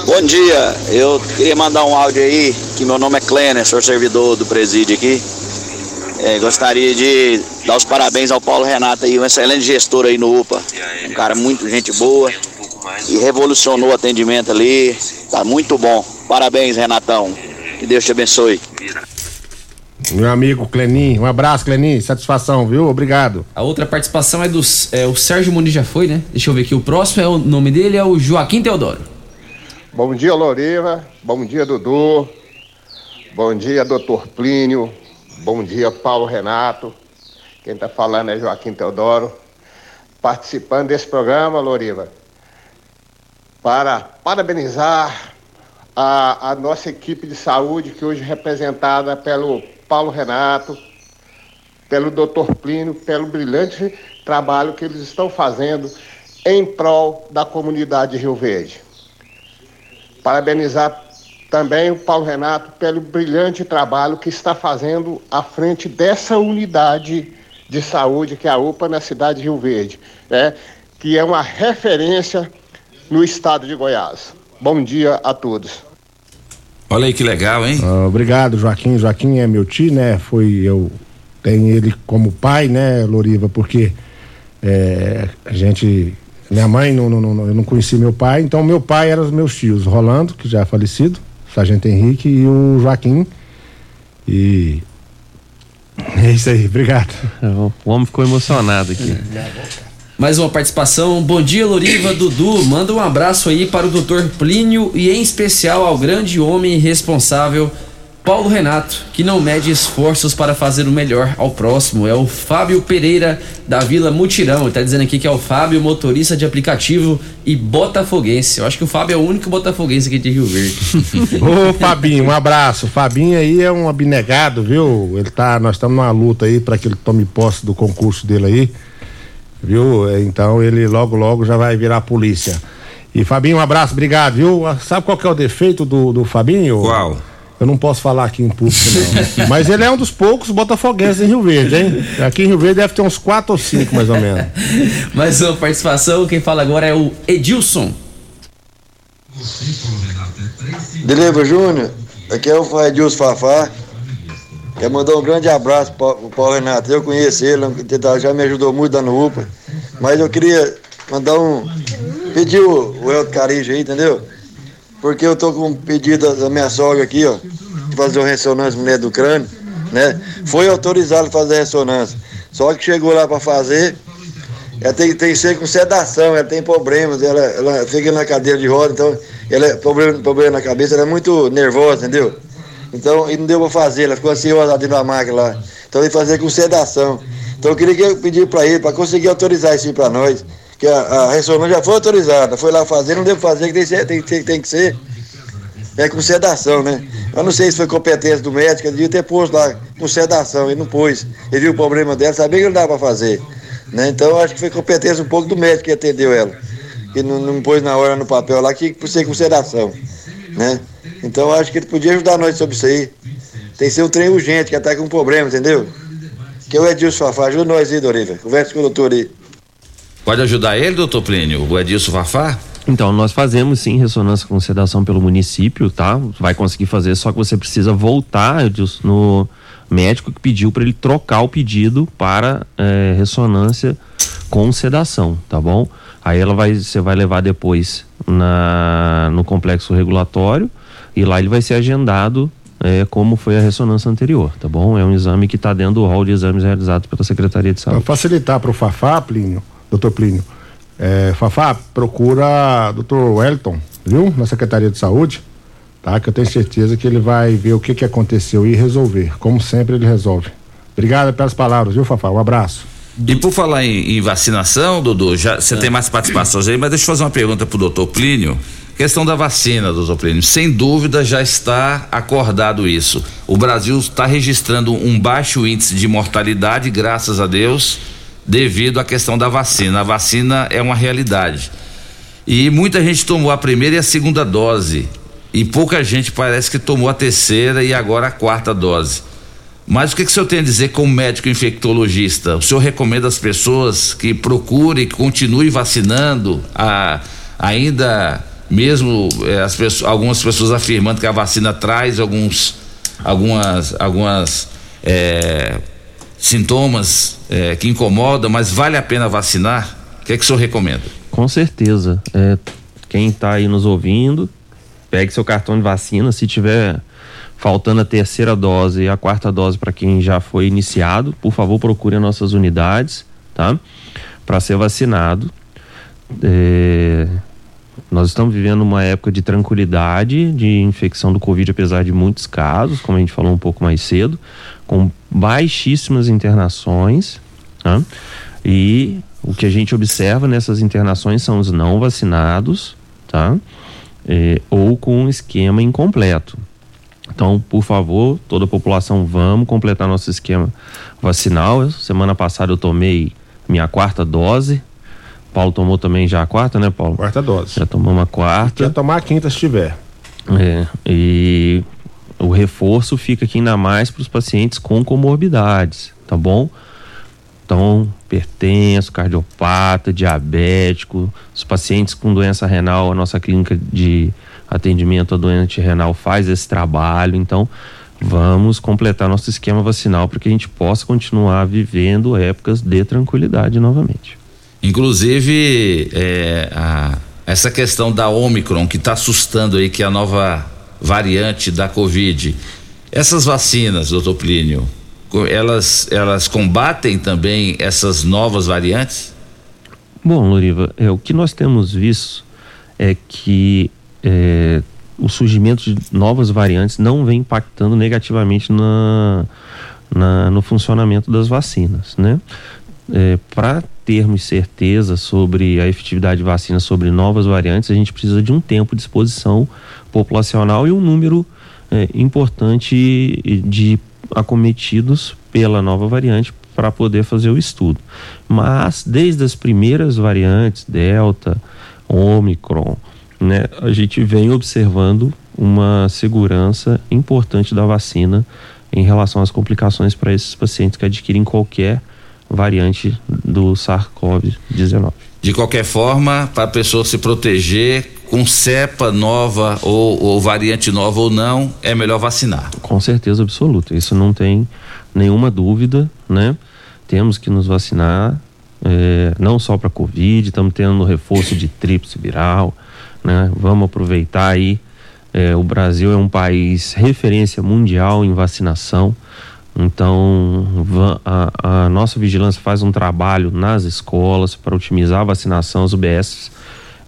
Bom dia, eu queria mandar um áudio aí, que meu nome é Klener, sou servidor do presídio aqui. É, gostaria de dar os parabéns ao Paulo Renato aí, um excelente gestor aí no UPA. Um cara muito gente boa e revolucionou o atendimento ali. Tá muito bom. Parabéns, Renatão. Que Deus te abençoe. Meu amigo Cleninho, um abraço, Cleninho, satisfação, viu? Obrigado. A outra participação é do é, o Sérgio Muniz já foi, né? Deixa eu ver aqui. O próximo é o nome dele é o Joaquim Teodoro. Bom dia, Loriva. Bom dia, Dudu. Bom dia, doutor Plínio. Bom dia, Paulo Renato. Quem está falando é Joaquim Teodoro. Participando desse programa, Loriva, para parabenizar a, a nossa equipe de saúde, que hoje é representada pelo Paulo Renato, pelo Dr. Plínio, pelo brilhante trabalho que eles estão fazendo em prol da comunidade de Rio Verde. Parabenizar também o Paulo Renato pelo brilhante trabalho que está fazendo à frente dessa unidade de saúde que é a UPA na cidade de Rio Verde, né? que é uma referência no estado de Goiás. Bom dia a todos. Olha aí que legal, hein? Ah, obrigado, Joaquim. Joaquim é meu tio, né? Foi eu tenho ele como pai, né, Loriva, porque é, a gente minha mãe não, não, não, eu não conheci meu pai, então meu pai era os meus tios, Rolando, que já é falecido, Sargento Henrique e o Joaquim. E é isso aí, obrigado. O homem ficou emocionado aqui. Mais uma participação. Bom dia, Loriva, Dudu. Manda um abraço aí para o Dr. Plínio e em especial ao grande homem responsável Paulo Renato, que não mede esforços para fazer o melhor ao próximo. É o Fábio Pereira da Vila Mutirão. Ele tá dizendo aqui que é o Fábio, motorista de aplicativo e botafoguense. Eu acho que o Fábio é o único botafoguense aqui de Rio Verde. Ô Fabinho, um abraço. Fabinho aí é um abnegado, viu? Ele tá, nós estamos numa luta aí para que ele tome posse do concurso dele aí, viu? Então ele logo logo já vai virar polícia. E Fabinho, um abraço, obrigado, viu? Sabe qual que é o defeito do, do Fabinho? Qual? Eu não posso falar aqui em público, não. Mas ele é um dos poucos botafoguenses em Rio Verde, hein? Aqui em Rio Verde deve ter uns quatro ou cinco, mais ou menos. Mais uma participação. Quem fala agora é o Edilson. Deliva Júnior, aqui é o Edilson Fafá. Quer mandar um grande abraço para o Paulo Renato. Eu conheço ele, já me ajudou muito dando UPA. Mas eu queria mandar um. pedir o, o Elton aí, entendeu? Porque eu tô com um pedido da minha sogra aqui, ó, de fazer uma ressonância mulher do crânio, né? Foi autorizado fazer a ressonância. Só que chegou lá para fazer, ela tem, tem que ser com sedação, ela tem problemas, ela, ela fica na cadeira de roda, então ela é problema, problema na cabeça, ela é muito nervosa, entendeu? Então, e não deu para fazer, ela ficou ansiosa dentro da máquina lá. Então, ele fazer com sedação. Então, eu queria que eu pedir para ele, para conseguir autorizar isso para nós, que a, a, ressonância já foi autorizada, foi lá fazer, não deu para fazer, que tem, tem, tem, tem que ser. É com sedação, né? Eu não sei se foi competência do médico, ele devia ter posto lá com sedação, ele não pôs. Ele viu o problema dela, sabia que não dava para fazer. Né? Então, acho que foi competência um pouco do médico que atendeu ela. Que não, não pôs na hora no papel lá, que que ser com sedação. Né? Então, eu acho que ele podia ajudar nós sobre isso aí. Tem que ser um trem urgente, que com um problema, entendeu? Que é o Edilson Fafá, ajuda nós aí, Doriva. Conversa com o doutor aí. Pode ajudar ele, doutor Plínio? O Edilson Fafá? Então, nós fazemos sim ressonância com sedação pelo município, tá? Vai conseguir fazer, só que você precisa voltar Edilson, no médico que pediu para ele trocar o pedido para eh, ressonância com sedação, tá bom? Aí ela vai, você vai levar depois na, no complexo regulatório e lá ele vai ser agendado eh, como foi a ressonância anterior, tá bom? É um exame que está dentro do rol de exames realizados pela Secretaria de Para Saúde. facilitar para o Fafá, Plínio, doutor Plínio, é, Fafá, procura doutor Wellington, viu? Na Secretaria de Saúde, tá? Que eu tenho certeza que ele vai ver o que, que aconteceu e resolver. Como sempre, ele resolve. Obrigado pelas palavras, viu, Fafá? Um abraço. E por falar em, em vacinação, Dudu, já você tem mais participações aí, mas deixa eu fazer uma pergunta pro doutor Plínio. Questão da vacina, doutor Plínio. Sem dúvida já está acordado isso. O Brasil está registrando um baixo índice de mortalidade, graças a Deus, devido à questão da vacina. A vacina é uma realidade. E muita gente tomou a primeira e a segunda dose. E pouca gente parece que tomou a terceira e agora a quarta dose. Mas o que, que o senhor tem a dizer como médico infectologista? O senhor recomenda às pessoas que procurem, que continuem vacinando, a, ainda mesmo eh, as pessoas, algumas pessoas afirmando que a vacina traz alguns, algumas, algumas eh, sintomas eh, que incomodam, mas vale a pena vacinar? O que, que o senhor recomenda? Com certeza. É, quem está aí nos ouvindo, pegue seu cartão de vacina. Se tiver faltando a terceira dose e a quarta dose para quem já foi iniciado, por favor, procure as nossas unidades, tá? Para ser vacinado. É, nós estamos vivendo uma época de tranquilidade de infecção do Covid, apesar de muitos casos, como a gente falou um pouco mais cedo, com baixíssimas internações. Tá? E o que a gente observa nessas internações são os não vacinados, tá? é, ou com um esquema incompleto. Então, por favor, toda a população, vamos completar nosso esquema vacinal. Semana passada eu tomei minha quarta dose. Paulo tomou também já a quarta, né, Paulo? Quarta dose. Já tomou uma quarta. Quer tomar a quinta se tiver. É, e o reforço fica aqui ainda mais para os pacientes com comorbidades, tá bom? Então, hipertenso, cardiopata, diabético, os pacientes com doença renal, a nossa clínica de atendimento a doente renal faz esse trabalho. Então, vamos completar nosso esquema vacinal para que a gente possa continuar vivendo épocas de tranquilidade novamente. Inclusive, é, a, essa questão da Omicron que está assustando aí, que é a nova variante da Covid. Essas vacinas, doutor Plínio, elas, elas combatem também essas novas variantes? Bom, Loriva, é, o que nós temos visto é que é, o surgimento de novas variantes não vem impactando negativamente na, na no funcionamento das vacinas, né? É, Para termos certeza sobre a efetividade de vacina sobre novas variantes, a gente precisa de um tempo de exposição populacional e um número é, importante de acometidos pela nova variante para poder fazer o estudo. Mas desde as primeiras variantes, Delta, Omicron, né, a gente vem observando uma segurança importante da vacina em relação às complicações para esses pacientes que adquirem qualquer variante do SARS-CoV-19. De qualquer forma, para a pessoa se proteger com cepa nova ou, ou, variante nova ou não, é melhor vacinar. Com certeza absoluta. Isso não tem nenhuma dúvida, né? Temos que nos vacinar, é, não só para Covid, estamos tendo reforço de tríplice viral, né? Vamos aproveitar aí. É, o Brasil é um país referência mundial em vacinação. Então, a, a, nossa vigilância faz um trabalho nas escolas para otimizar a vacinação. As UBS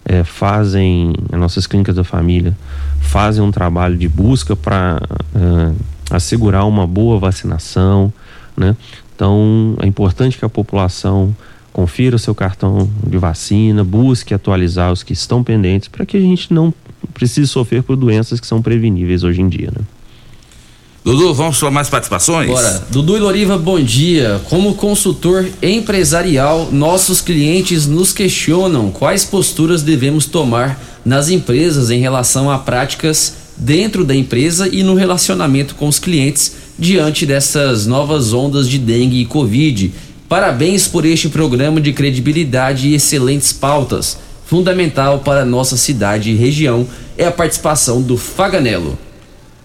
é, fazem, as nossas clínicas da família fazem um trabalho de busca para é, assegurar uma boa vacinação, né? Então, é importante que a população confira o seu cartão de vacina, busque atualizar os que estão pendentes para que a gente não precise sofrer por doenças que são preveníveis hoje em dia, né? Dudu, vamos para mais participações? Bora. Dudu e Loriva, bom dia. Como consultor empresarial, nossos clientes nos questionam quais posturas devemos tomar nas empresas em relação a práticas dentro da empresa e no relacionamento com os clientes diante dessas novas ondas de dengue e covid. Parabéns por este programa de credibilidade e excelentes pautas. Fundamental para nossa cidade e região é a participação do Faganello.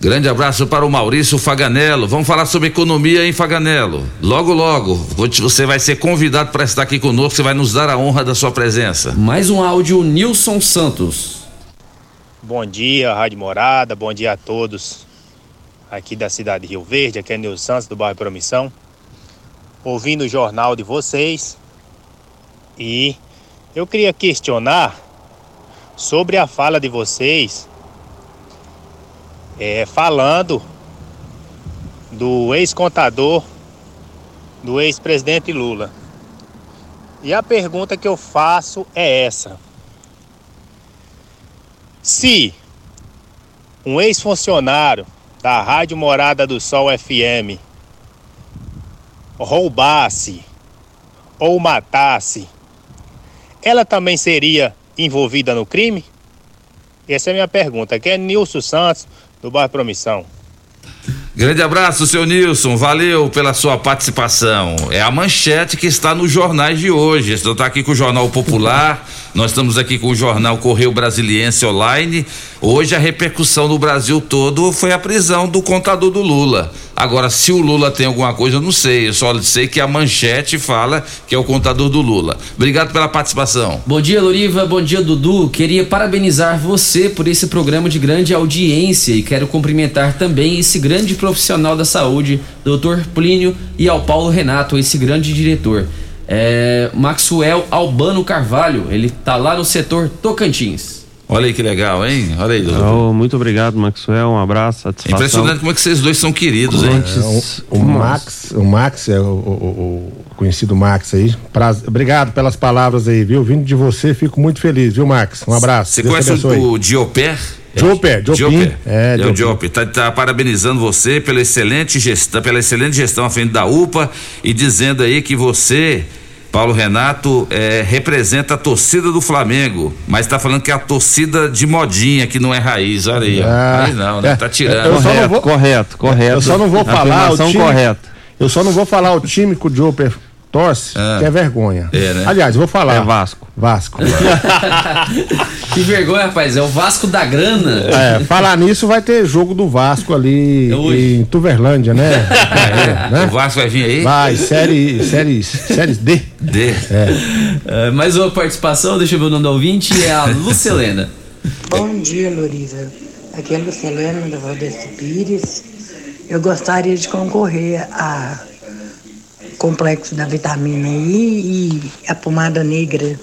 Grande abraço para o Maurício Faganello. Vamos falar sobre economia em Faganello. Logo, logo, você vai ser convidado para estar aqui conosco. Você vai nos dar a honra da sua presença. Mais um áudio, Nilson Santos. Bom dia, Rádio Morada. Bom dia a todos aqui da cidade de Rio Verde. Aqui é Nilson Santos, do bairro Promissão. Ouvindo o jornal de vocês. E eu queria questionar sobre a fala de vocês é, falando do ex-contador do ex-presidente Lula. E a pergunta que eu faço é essa: se um ex-funcionário da Rádio Morada do Sol FM roubasse ou matasse, ela também seria envolvida no crime? Essa é a minha pergunta. Aqui é Nilson Santos, do bairro Promissão. Grande abraço, seu Nilson. Valeu pela sua participação. É a manchete que está nos jornais de hoje. Estou tá aqui com o Jornal Popular. Nós estamos aqui com o jornal Correio Brasiliense Online. Hoje a repercussão no Brasil todo foi a prisão do contador do Lula. Agora, se o Lula tem alguma coisa, eu não sei. Eu só sei que a manchete fala que é o contador do Lula. Obrigado pela participação. Bom dia, Loriva. Bom dia, Dudu. Queria parabenizar você por esse programa de grande audiência e quero cumprimentar também esse grande profissional da saúde, Dr. Plínio, e ao Paulo Renato, esse grande diretor é, Maxwell Albano Carvalho, ele tá lá no setor Tocantins. Olha aí que legal, hein? Olha aí, Dudu. Oh, muito obrigado, Maxwell. Um abraço, satisfação. Impressionante como é que vocês dois são queridos, hein? É, o, o Max, o Max é o, o- o conhecido Max aí. Obrigado pelas palavras aí, viu? Vindo de você, fico muito feliz, viu, Max? Um abraço. Você Deus conhece o, o Dioper, Diopim. É, É, o. Dioper. Tá, tá parabenizando você pela excelente gestão, pela excelente gestão à frente da UPA e dizendo aí que você, Paulo Renato, é, representa a torcida do Flamengo, mas tá falando que é a torcida de modinha, que não é raiz. Olha aí, ó. Ah, Raiz não, né? Tá tirando. não vou- correto, correto. Eu só não vou falar o time, correta. Eu só não vou falar o time que o Joper torce, que é vergonha. É, né? Aliás, vou falar. É Vasco. Vasco. Que vergonha, rapaz. É o Vasco da Grana. É, falar nisso vai ter jogo do Vasco ali em Tuverlândia, né? É, né? O Vasco vai vir aí? Vai, série, séries, séries D. D. É, mais uma participação, deixa eu ver o nome do ouvinte, é a Lucelena. Bom dia, Loriza. Aqui é a Lucelena da Valdeste Pires. Eu gostaria de concorrer a complexo da vitamina I e a pomada negra.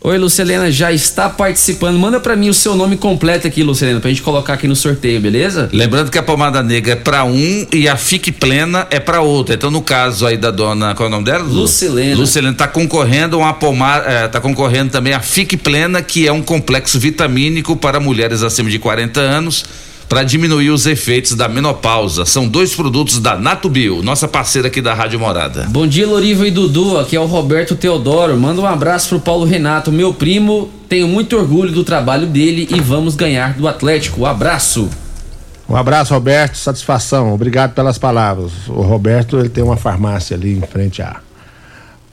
Oi, Lucelena, já está participando. Manda pra mim o seu nome completo aqui, Lucelena, pra gente colocar aqui no sorteio, beleza? Lembrando que a pomada negra é pra um e a Fique Plena é pra outra. Então, no caso aí da dona, qual é o nome dela? Lu? Lucilena. Lucilena tá concorrendo a uma pomada, é, tá concorrendo também a Fique Plena, que é um complexo vitamínico para mulheres acima de 40 anos. Para diminuir os efeitos da menopausa. São dois produtos da Natubio, nossa parceira aqui da Rádio Morada. Bom dia, Loriva e Dudu. Aqui é o Roberto Teodoro. Manda um abraço pro Paulo Renato, meu primo. Tenho muito orgulho do trabalho dele e vamos ganhar do Atlético. Abraço. Um abraço, Roberto. Satisfação. Obrigado pelas palavras. O Roberto ele tem uma farmácia ali em frente a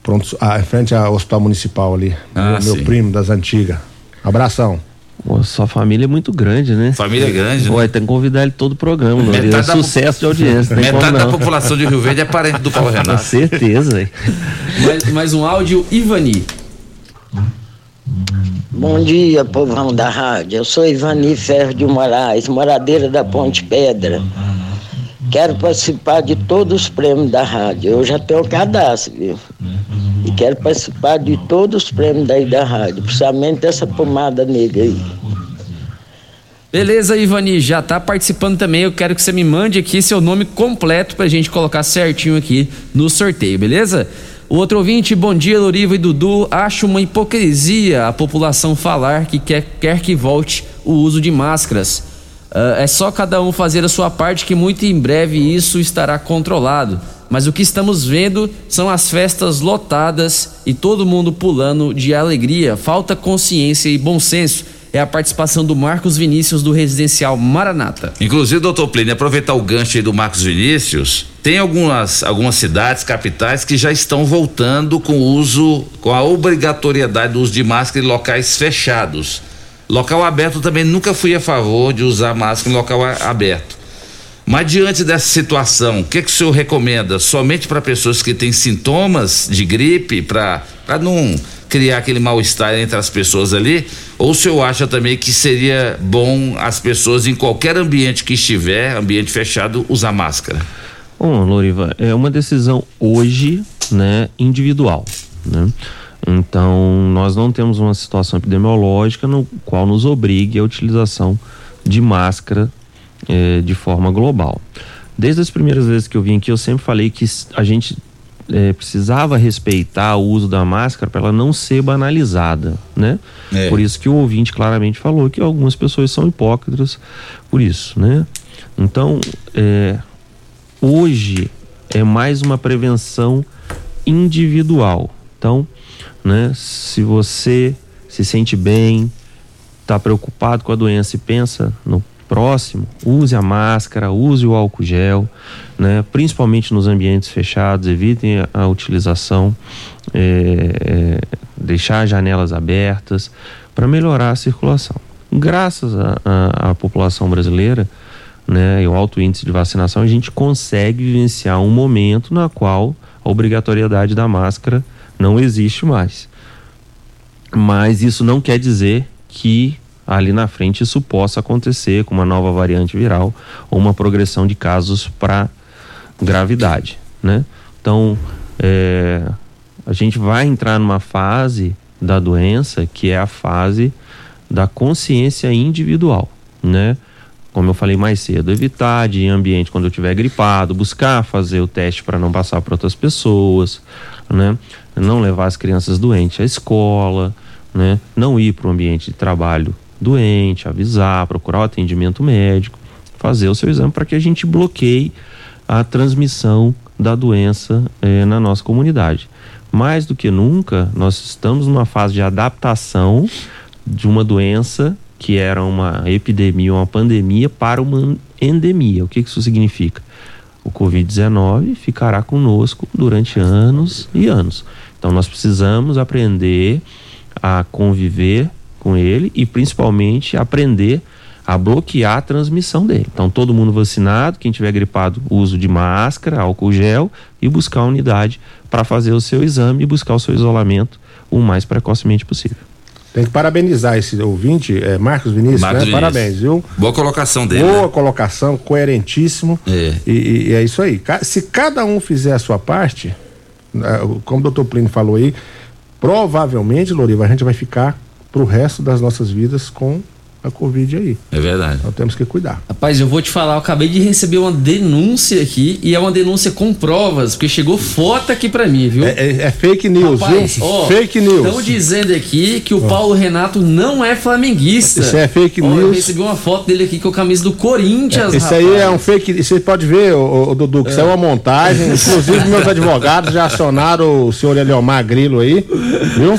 pronto, a, em frente ao Hospital Municipal ali. Ah, meu, meu primo das antigas. Abração. Pô, sua família é muito grande, né? Família grande, né? Ué, tem que convidar ele todo o programa. É Metade da sucesso de audiência. Metade como da população de Rio Verde é parente do Paulo Com Renato. certeza, hein? Mais, mais um áudio, Ivani. Bom dia, povão da rádio. Eu sou Ivani Ferro de Moraes, moradeira da Ponte Pedra. Quero participar de todos os prêmios da rádio. Eu já tenho cadastro, viu? Quero participar de todos os prêmios daí da rádio, principalmente dessa pomada negra aí. Beleza, Ivani, já tá participando também. Eu quero que você me mande aqui seu nome completo pra gente colocar certinho aqui no sorteio, beleza? O outro ouvinte, bom dia, Loriva e Dudu. Acho uma hipocrisia a população falar que quer, quer que volte o uso de máscaras. Ah, é só cada um fazer a sua parte que muito em breve isso estará controlado. Mas o que estamos vendo são as festas lotadas e todo mundo pulando de alegria. Falta consciência e bom senso. É a participação do Marcos Vinícius do Residencial Maranata. Inclusive, doutor Plínio, aproveitar o gancho aí do Marcos Vinícius, tem algumas, algumas cidades, capitais, que já estão voltando com o uso, com a obrigatoriedade do uso de máscara em locais fechados. Local aberto também nunca fui a favor de usar máscara em local aberto. Mas diante dessa situação, o que, que o senhor recomenda? Somente para pessoas que têm sintomas de gripe, para não criar aquele mal-estar entre as pessoas ali? Ou o senhor acha também que seria bom as pessoas, em qualquer ambiente que estiver, ambiente fechado, usar máscara? Bom, Loriva, é uma decisão hoje, né, individual, né? Então, nós não temos uma situação epidemiológica no qual nos obrigue a utilização de máscara eh, de forma global. Desde as primeiras vezes que eu vim aqui, eu sempre falei que a gente eh, precisava respeitar o uso da máscara para ela não ser banalizada, né? É. Por isso que o ouvinte claramente falou que algumas pessoas são hipócritas por isso, né? Então, eh, hoje é mais uma prevenção individual. Então, né, se você se sente bem, está preocupado com a doença e pensa no próximo, use a máscara, use o álcool gel, né, principalmente nos ambientes fechados, evitem a, utilização, é, é, deixar as janelas abertas para melhorar a circulação. Graças à população brasileira, né, e o alto índice de vacinação, a gente consegue vivenciar um momento na qual a obrigatoriedade da máscara não existe mais. Mas isso não quer dizer que ali na frente isso possa acontecer com uma nova variante viral ou uma progressão de casos para gravidade, né? Então, é, a gente vai entrar numa fase da doença que é a fase da consciência individual, né? Como eu falei mais cedo, evitar de ambiente quando eu estiver gripado, buscar fazer o teste para não passar para outras pessoas, né? Não levar as crianças doentes à escola, né? Não ir para o ambiente de trabalho doente, avisar, procurar o atendimento médico, fazer o seu exame para que a gente bloqueie a transmissão da doença eh, na nossa comunidade. Mais do que nunca, nós estamos numa fase de adaptação de uma doença que era uma epidemia, uma pandemia, para uma endemia. O que isso significa? O Covid-19 ficará conosco durante anos e anos. Então nós precisamos aprender a conviver com ele e principalmente aprender a bloquear a transmissão dele. Então todo mundo vacinado, quem tiver gripado, uso de máscara, álcool gel e buscar a unidade para fazer o seu exame e buscar o seu isolamento o mais precocemente possível. Tem que parabenizar esse ouvinte, é, Marcos Vinícius, Marcos né? Vinícius. Parabéns, viu? Boa colocação dele. Boa né? colocação, coerentíssimo. É. E, e é isso aí. Se cada um fizer a sua parte, né, como o doutor Plínio falou aí, provavelmente, Loriva, a gente vai ficar pro resto das nossas vidas com a Covid aí. É verdade. Então temos que cuidar. Rapaz, eu vou te falar, eu acabei de receber uma denúncia aqui e é uma denúncia com provas, porque chegou foto aqui pra mim, viu? É, é- é fake news, Rapaz, viu? ó, fake news. Estão dizendo aqui que o Paulo Renato não é flamenguista. Isso é fake Ó, Eu news. recebi uma foto dele aqui com a camisa do Corinthians, Isso rapaz. aí é um fake. Você pode ver, ô, ô, Dudu, que isso é uma montagem. Inclusive, meus advogados já acionaram o senhor Eliomar Grilo aí, viu?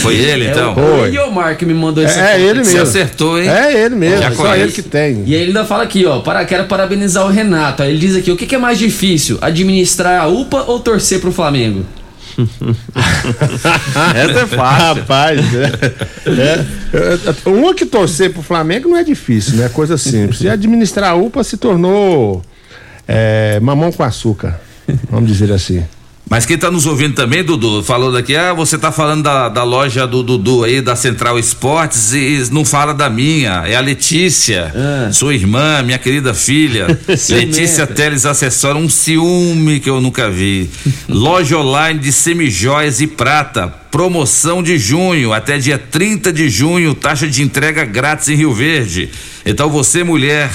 Foi ele, É então? o Eliomar que me mandou esse É, é ele Você mesmo. Acertou, hein? É ele mesmo, Já só conhece. ele que tem. E aí ele ainda fala aqui, ó, para, quero parabenizar o Renato. Aí ele diz aqui, o que, que é mais difícil, administrar a UPA ou torcer pro Flamengo? Essa é fácil. Rapaz, é, é, é, uma que torcer pro Flamengo não é difícil, né? Coisa simples. E administrar a UPA se tornou é, mamão com açúcar, vamos dizer assim. Mas quem tá nos ouvindo também, Dudu, falou daqui, ah, você tá falando da, da loja do Dudu aí, da Central Esportes, e não fala da minha, é a Letícia, sua irmã, minha querida filha, Letícia Teles Acessório, um ciúme que eu nunca vi. Loja online de semijóias e prata, promoção de junho, até dia 30 de junho, taxa de entrega grátis em Rio Verde. Então você, mulher,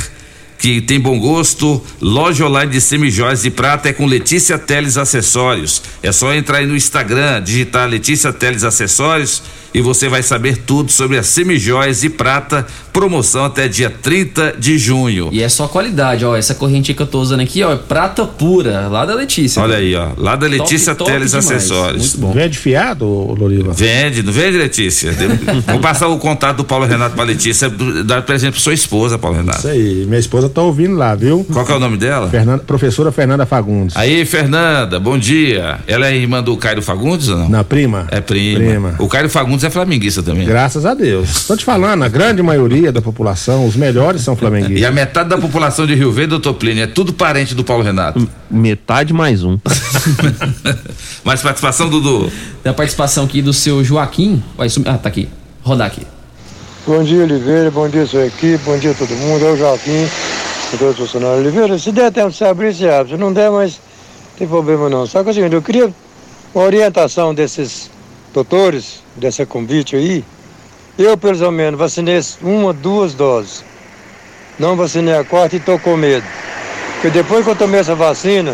que tem bom gosto, loja online de semijóias de prata é com Letícia Teles Acessórios. É só entrar aí no Instagram, digitar Letícia Teles Acessórios e você vai saber tudo sobre as semijóias de prata, promoção até dia 30 de junho. E é só qualidade, ó. Essa corrente que eu tô usando aqui, ó, é prata pura, lá da Letícia. Olha aí, ó, lá da Letícia Top, top Teles demais. Acessórios. Muito bom. Vende fiado, Loriva? Vende, não vende, Letícia? Vou passar o contato do Paulo Renato pra Letícia, dar presente pra sua esposa, Paulo Renato. Isso aí, minha esposa tá ouvindo lá, viu? Qual que é o nome dela? Fernanda, professora Fernanda Fagundes. Aí, Fernanda, bom dia. Ela é irmã do Cairo Fagundes ou não? Na prima? É prima. Prima. O Cairo Fagundes é flamenguista também. Graças a Deus. Tô te falando, a grande maioria da população, os melhores são flamenguistas. E a metade da população de Rio Verde, doutor Plínio, é tudo parente do Paulo Renato. Metade mais um. Mais participação, Dudu. Tem a participação aqui do seu Joaquim. Vai sumir. Ah, tá aqui. Rodar aqui. Bom dia, Oliveira. Bom dia, sua equipe. Bom dia a todo mundo. É o Joaquim, os funcionários. Oliveira, se der tempo de você abrir, você abre. Se não der, mas não tem problema não. Só que é o seguinte, eu queria uma orientação desses doutores, dessa convite aí. Eu, pelo menos, vacinei uma, duas doses. Não vacinei a quarta e tô com medo. Porque depois que eu tomei essa vacina,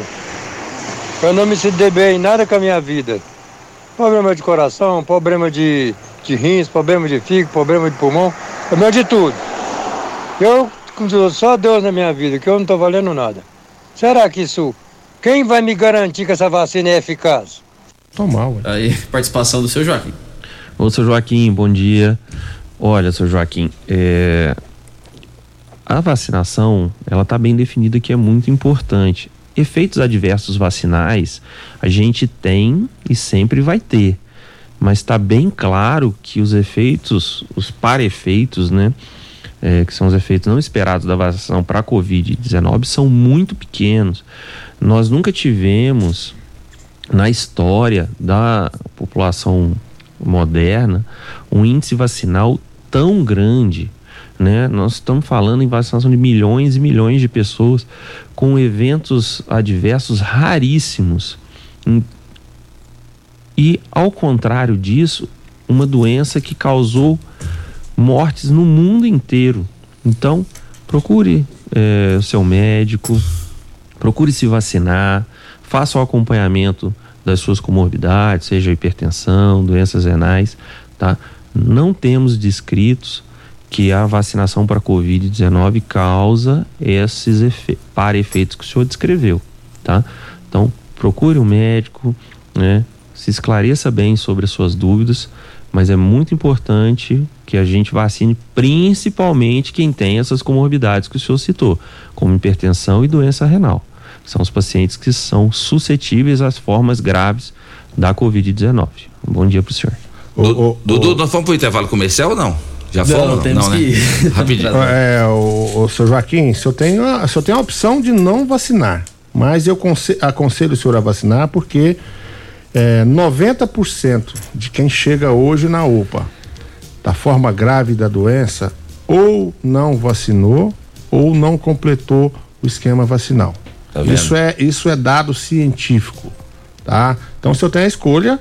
eu não me sinto bem em nada com a minha vida. Problema de coração, problema de, de rins, problema de fígado, problema de pulmão, problema de tudo. Eu, só Deus na minha vida, que eu não estou valendo nada. Será que isso. Quem vai me garantir que essa vacina é eficaz? Tomar, ué. Aí, participação do seu Joaquim. Ô, seu Joaquim, bom dia. Olha, seu Joaquim, é, a vacinação, ela tá bem definida que é muito importante. Efeitos adversos vacinais, a gente tem e sempre vai ter. Mas está bem claro que os efeitos, os para-efeitos, né? é, que são os efeitos não esperados da vacinação para a Covid-19, são muito pequenos. Nós nunca tivemos na história da população moderna um índice vacinal tão grande. Né? Nós estamos falando em vacinação de milhões e milhões de pessoas com eventos adversos raríssimos. E, ao contrário disso, uma doença que causou mortes no mundo inteiro. Então, procure é, o seu médico, procure se vacinar, faça o acompanhamento das suas comorbidades, seja hipertensão, doenças renais, tá? Não temos descritos que a vacinação para COVID-19 causa esses efe para efeitos que o senhor descreveu, tá? Então, procure um médico, né? Se esclareça bem sobre as suas dúvidas, mas é muito importante que a gente vacine principalmente quem tem essas comorbidades que o senhor citou, como hipertensão e doença renal. São os pacientes que são suscetíveis às formas graves da Covid-19. Um bom dia para o senhor. Du- Dudu, nós fomos pro intervalo comercial ou não? Já Não, fomos? temos não, que né? ir. Rapidinho. É, o, o seu Joaquim, se eu tenho, a- se eu tenho a opção de não vacinar, mas eu conse- aconselho o senhor a vacinar porque é, 90% de quem chega hoje na UPA da forma grave da doença ou não vacinou ou não completou o esquema vacinal. Tá isso é isso é dado científico, tá? Então se eu tenho a escolha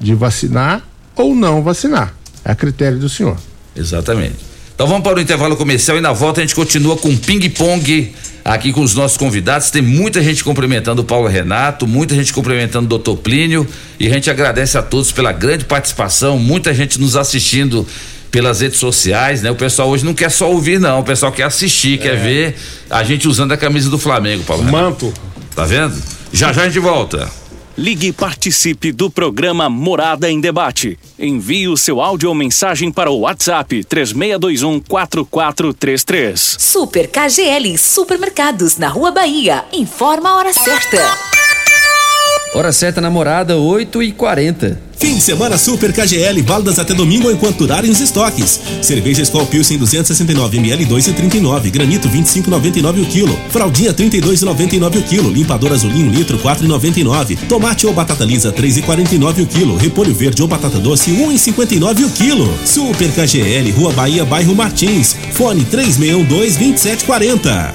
de vacinar ou não vacinar, é a critério do senhor. Exatamente. Então vamos para o intervalo comercial e na volta a gente continua com ping-pong aqui com os nossos convidados. Tem muita gente cumprimentando o Paulo Renato, muita gente cumprimentando o doutor Plínio e a gente agradece a todos pela grande participação, muita gente nos assistindo pelas redes sociais, né? O pessoal hoje não quer só ouvir, não. O pessoal quer assistir, quer ver a gente usando a camisa do Flamengo, Paulo. Manto. Tá vendo? Já já a gente volta. Ligue e participe do programa Morada em Debate. Envie o seu áudio ou mensagem para o WhatsApp 3621 4433. Super KGL Supermercados na Rua Bahia. Informa a hora certa. Hora certa namorada, 8 e 40 Fim de semana Super KGL, válidas até domingo enquanto durarem os estoques. Cerveja Skol Pilsen 269 ml 2,39, granito 25,99 o quilo, fraldinha 32,99 o quilo, limpador azulinho litro 4,99, tomate ou batata lisa 3,49 o quilo, repolho verde ou batata doce 1,59 o quilo. Super KGL, Rua Bahia, bairro Martins, fone 3612 2740.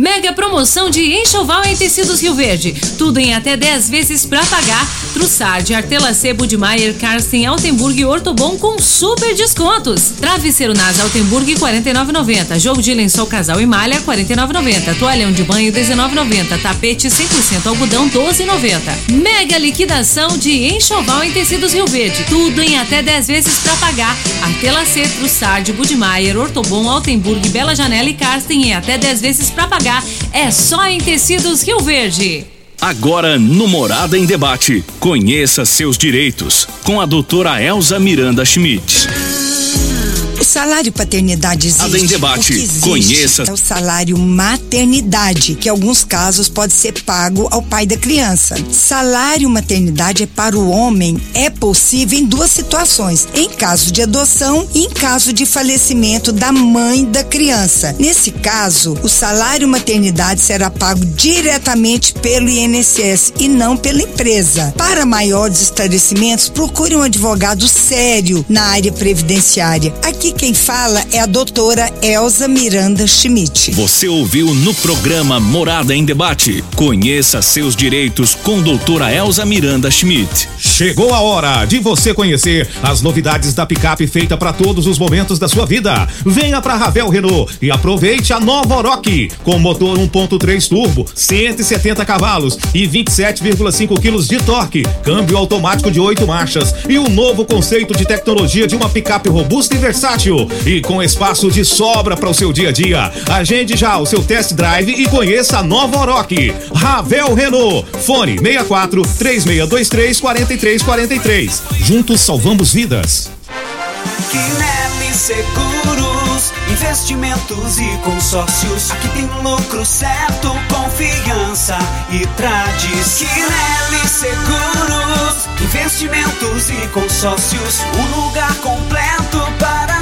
Mega promoção de enxoval em tecidos Rio Verde. Tudo em até 10 vezes pra pagar. Trussard, Artela C, Budmeier, Karsten, Altenburg e Ortobon com super descontos. Travesseiro Nasa Altenburg 49,90. Jogo de lençol casal e malha 49,90. Toalhão de banho 19,90. Tapete 100% algodão 12,90. Mega liquidação de enxoval em tecidos Rio Verde. Tudo em até 10 vezes pra pagar. Artela C, Trussard, Budmeier, Ortobon, Altenburg, Bela Janela e Karsten em até 10 vezes pra pagar. É só em tecidos Rio Verde. Agora no Morada em Debate. Conheça seus direitos com a doutora Elza Miranda Schmidt. O salário paternidade existe. Ada em debate. Existe Conheça. É o salário maternidade, que em alguns casos pode ser pago ao pai da criança. Salário maternidade é para o homem, é possível em duas situações: em caso de adoção e em caso de falecimento da mãe da criança. Nesse caso, o salário maternidade será pago diretamente pelo INSS e não pela empresa. Para maiores esclarecimentos, procure um advogado sério na área previdenciária. Aqui quem fala é a doutora Elza Miranda Schmidt. Você ouviu no programa Morada em Debate. Conheça seus direitos com doutora Elza Miranda Schmidt. Chegou a hora de você conhecer as novidades da picape feita para todos os momentos da sua vida. Venha para Ravel Renault e aproveite a nova Oroch com motor 1.3 turbo, 170 cavalos e 27,5 quilos de torque, câmbio automático de 8 marchas e um novo conceito de tecnologia de uma picape robusta e versátil e com espaço de sobra para o seu dia a dia. Agende já o seu test drive e conheça a nova Oroch. Ravel Renault. Fone 64 3623 4343. Juntos salvamos vidas. Quinelli Seguros, investimentos e consórcios. Aqui tem lucro certo, confiança e tradição. Quinelli Seguros, investimentos e consórcios. Um lugar completo para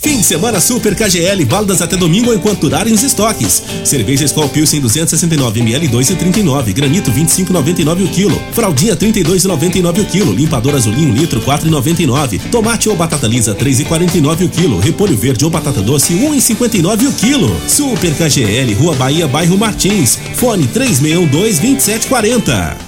Fim de semana Super KGL, válidas até domingo enquanto durarem os estoques. Cerveja Skol Pilsen 269 ml 2,39, granito 25,99 o quilo, fraldinha 32,99 o quilo, limpador azulinho litro 4,99, tomate ou batata lisa 3,49 o quilo, repolho verde ou batata doce 1,59 o quilo. Super KGL, Rua Bahia, bairro Martins, fone 3612-2740.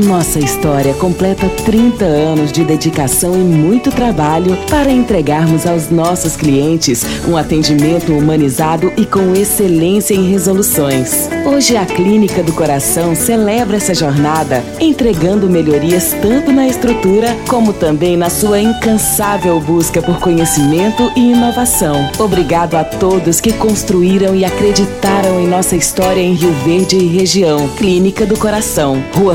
Nossa história completa 30 anos de dedicação e muito trabalho para entregarmos aos nossos clientes um atendimento humanizado e com excelência em resoluções. Hoje a Clínica do Coração celebra essa jornada, entregando melhorias tanto na estrutura como também na sua incansável busca por conhecimento e inovação. Obrigado a todos que construíram e acreditaram em nossa história em Rio Verde e região. Clínica do Coração, Rua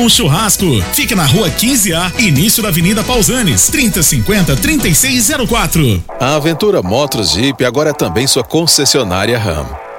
Churrasco. Fica na rua 15A, início da Avenida Pausanes, 3050 3604. A Aventura Motos Jeep agora é também sua concessionária RAM.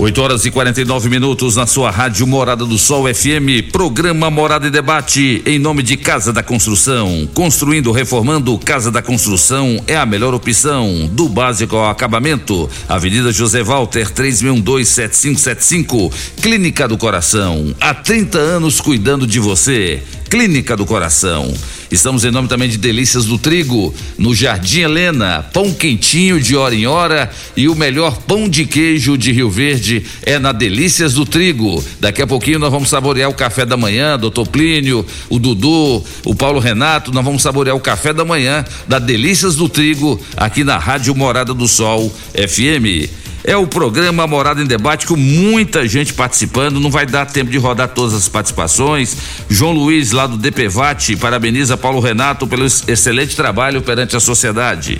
8 horas e 49 minutos na sua rádio Morada do Sol FM, programa Morada e Debate, em nome de Casa da Construção. Construindo, reformando, Casa da Construção é a melhor opção, do básico ao acabamento. Avenida José Walter, 36127575, Clínica do Coração. Há 30 anos cuidando de você. Clínica do Coração. Estamos em nome também de Delícias do Trigo, no Jardim Helena, pão quentinho de hora em hora e o melhor pão de queijo de Rio Verde é na Delícias do Trigo. Daqui a pouquinho nós vamos saborear o café da manhã, doutor Plínio, o Dudu, o Paulo Renato, nós vamos saborear o café da manhã da Delícias do Trigo aqui na Rádio Morada do Sol FM. É o programa Morada em Debate com muita gente participando. Não vai dar tempo de rodar todas as participações. João Luiz, lá do DPVAT, parabeniza Paulo Renato pelo excelente trabalho perante a sociedade.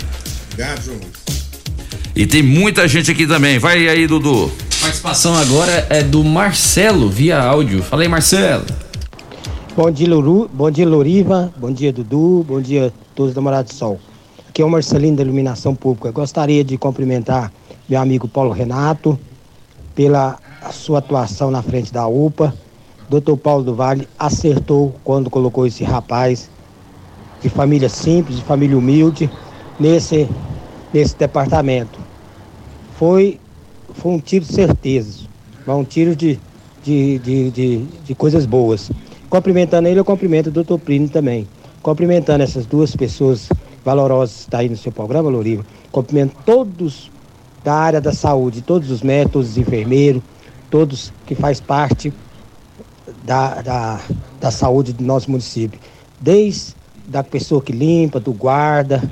Obrigado, João Luiz. E tem muita gente aqui também. Vai aí, Dudu. Participação agora é do Marcelo via áudio. Fala aí, Marcelo. Bom dia, Luru. Bom dia, Loriva. Bom dia, Dudu. Bom dia a todos da Morada do Sol. Aqui é o Marcelino da Iluminação Pública. Gostaria de cumprimentar meu amigo Paulo Renato, pela sua atuação na frente da UPA. Doutor Paulo do Vale acertou quando colocou esse rapaz de família simples, de família humilde, nesse, nesse departamento. Foi, foi um tiro de certeza, um tiro de, de, de, de, de coisas boas. Cumprimentando ele, eu cumprimento o doutor Plínio também. Cumprimentando essas duas pessoas valorosas que estão aí no seu programa, Loriva. Cumprimento todos da área da saúde, todos os métodos, enfermeiros, todos que faz parte da, da, da saúde do nosso município. Desde da pessoa que limpa, do guarda,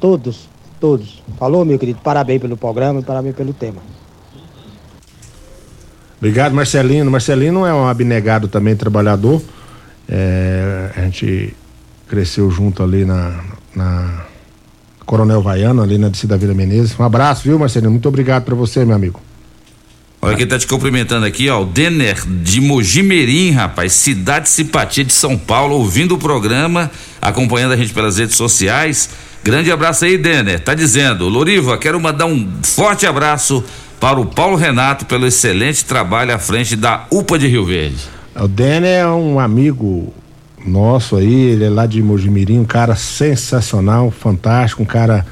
todos, todos. Falou, meu querido? Parabéns pelo programa e parabéns pelo tema. Obrigado, Marcelino. Marcelino é um abnegado também, trabalhador. É, a gente cresceu junto ali na, na Coronel Vaiano, ali na descida da Vila Menezes. Um abraço, viu, Marcelino? Muito obrigado para você, meu amigo. Olha quem tá te cumprimentando aqui, ó, o Denner de Mojimirim, rapaz, cidade simpatia de São Paulo, ouvindo o programa, acompanhando a gente pelas redes sociais. Grande abraço aí, Denner. Tá dizendo, Loriva, quero mandar um forte abraço para o Paulo Renato pelo excelente trabalho à frente da UPA de Rio Verde. O Denner é um amigo nosso aí, ele é lá de Mojimirim, um cara sensacional, fantástico, um cara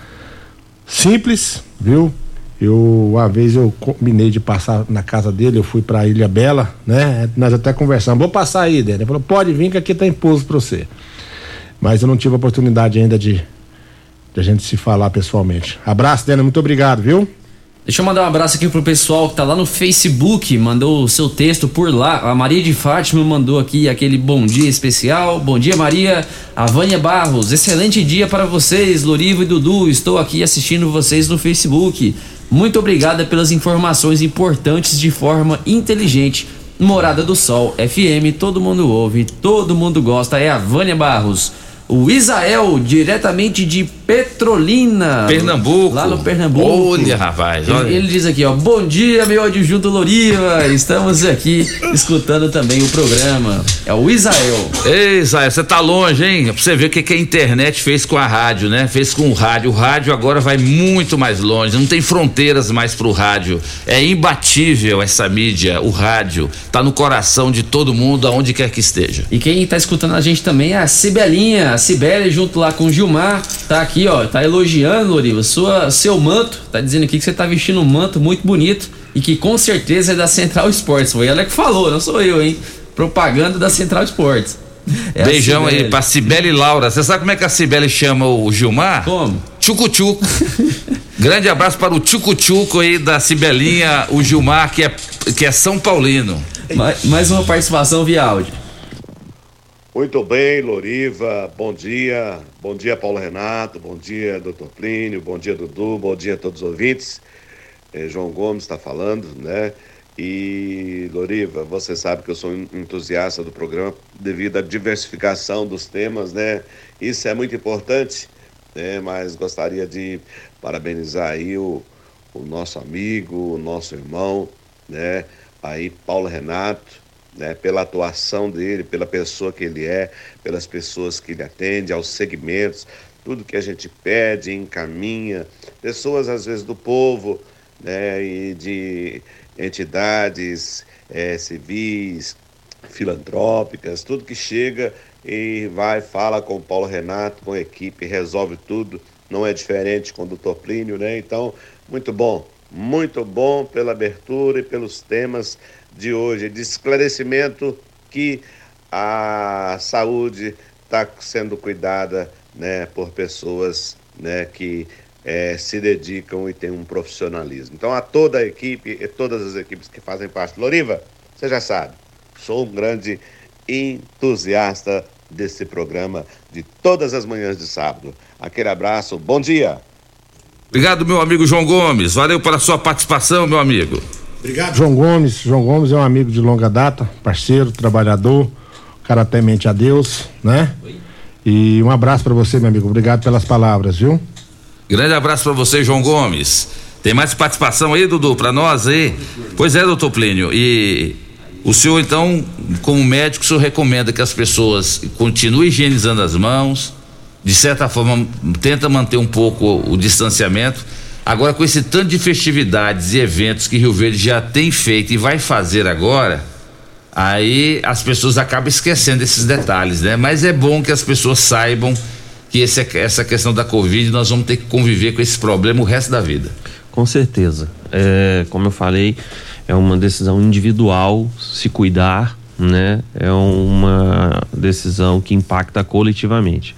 simples, viu? Eu, uma vez eu combinei de passar na casa dele, eu fui pra Ilha Bela, né? Nós até conversamos, vou passar aí, Dani. Ele falou, pode vir que aqui tá impulso pra você. Mas eu não tive a oportunidade ainda de, de a gente se falar pessoalmente. Abraço, Dani, muito obrigado, viu? Deixa eu mandar um abraço aqui pro pessoal que tá lá no Facebook, mandou o seu texto por lá. A Maria de Fátima mandou aqui aquele bom dia especial. Bom dia, Maria. A Vânia Barros, excelente dia para vocês, Lorivo e Dudu. Estou aqui assistindo vocês no Facebook. Muito obrigada pelas informações importantes de forma inteligente. Morada do Sol FM, todo mundo ouve, todo mundo gosta. É a Vânia Barros. O Isael, diretamente de Petrolina. Pernambuco. Lá no Pernambuco. Olha, rapaz. Ele, Olha. ele diz aqui, ó. Bom dia, meu adjunto Loriva. Estamos aqui escutando também o programa. É o Isael. Ei, Isael, você tá longe, hein? Pra você ver o que, que a internet fez com a rádio, né? Fez com o rádio. O rádio agora vai muito mais longe. Não tem fronteiras mais pro rádio. É imbatível essa mídia, o rádio. Tá no coração de todo mundo, aonde quer que esteja. E quem tá escutando a gente também é a Cibelinha. Cibele, junto lá com o Gilmar, tá aqui, ó. Tá elogiando, Loriva, sua, seu manto. Tá dizendo aqui que você tá vestindo um manto muito bonito e que com certeza é da Central Esportes. Foi ela que falou, não sou eu, hein? Propaganda da Central Esportes. É Beijão aí pra Cibele e Laura. Você sabe como é que a Cibele chama o Gilmar? Como? Tchucu-tchuco. Grande abraço para o Tchucu-tchuco aí da Cibelinha, o Gilmar, que é, que é São Paulino. Mais, mais uma participação via áudio. Muito bem, Loriva, bom dia. Bom dia, Paulo Renato, bom dia, doutor Plínio, bom dia, Dudu, bom dia a todos os ouvintes. Eh, João Gomes está falando, né? E, Loriva, você sabe que eu sou entusiasta do programa devido à diversificação dos temas, né? Isso é muito importante, né? Mas gostaria de parabenizar aí o, o nosso amigo, o nosso irmão, né? Aí, Paulo Renato, né, pela atuação dele, pela pessoa que ele é, pelas pessoas que ele atende, aos segmentos, tudo que a gente pede, encaminha, pessoas às vezes do povo, né, e de entidades eh, civis, filantrópicas, tudo que chega e vai, fala com o Paulo Renato, com a equipe, resolve tudo, não é diferente com o doutor Plínio, né? Então, muito bom, muito bom pela abertura e pelos temas de hoje, de esclarecimento que a saúde está sendo cuidada né, por pessoas né, que eh, se dedicam e têm um profissionalismo. Então, a toda a equipe e todas as equipes que fazem parte. Loriva, você já sabe, sou um grande entusiasta desse programa de todas as manhãs de sábado. Aquele abraço, bom dia. Obrigado, meu amigo João Gomes. Valeu pela sua participação, meu amigo. Obrigado. João Gomes, João Gomes é um amigo de longa data, parceiro, trabalhador, cara temente a Deus, né? E um abraço para você, meu amigo. Obrigado pelas palavras, viu? Grande abraço para você, João Gomes. Tem mais participação aí, Dudu, para nós aí? Pois é, doutor Plínio. E o senhor, então, como médico, o senhor recomenda que as pessoas continuem higienizando as mãos, de certa forma, tenta manter um pouco o distanciamento. Agora, com esse tanto de festividades e eventos que Rio Verde já tem feito e vai fazer agora, aí as pessoas acabam esquecendo esses detalhes, né? Mas é bom que as pessoas saibam que esse, essa questão da Covid nós vamos ter que conviver com esse problema o resto da vida. Com certeza. É, como eu falei, é uma decisão individual se cuidar, né? É uma decisão que impacta coletivamente.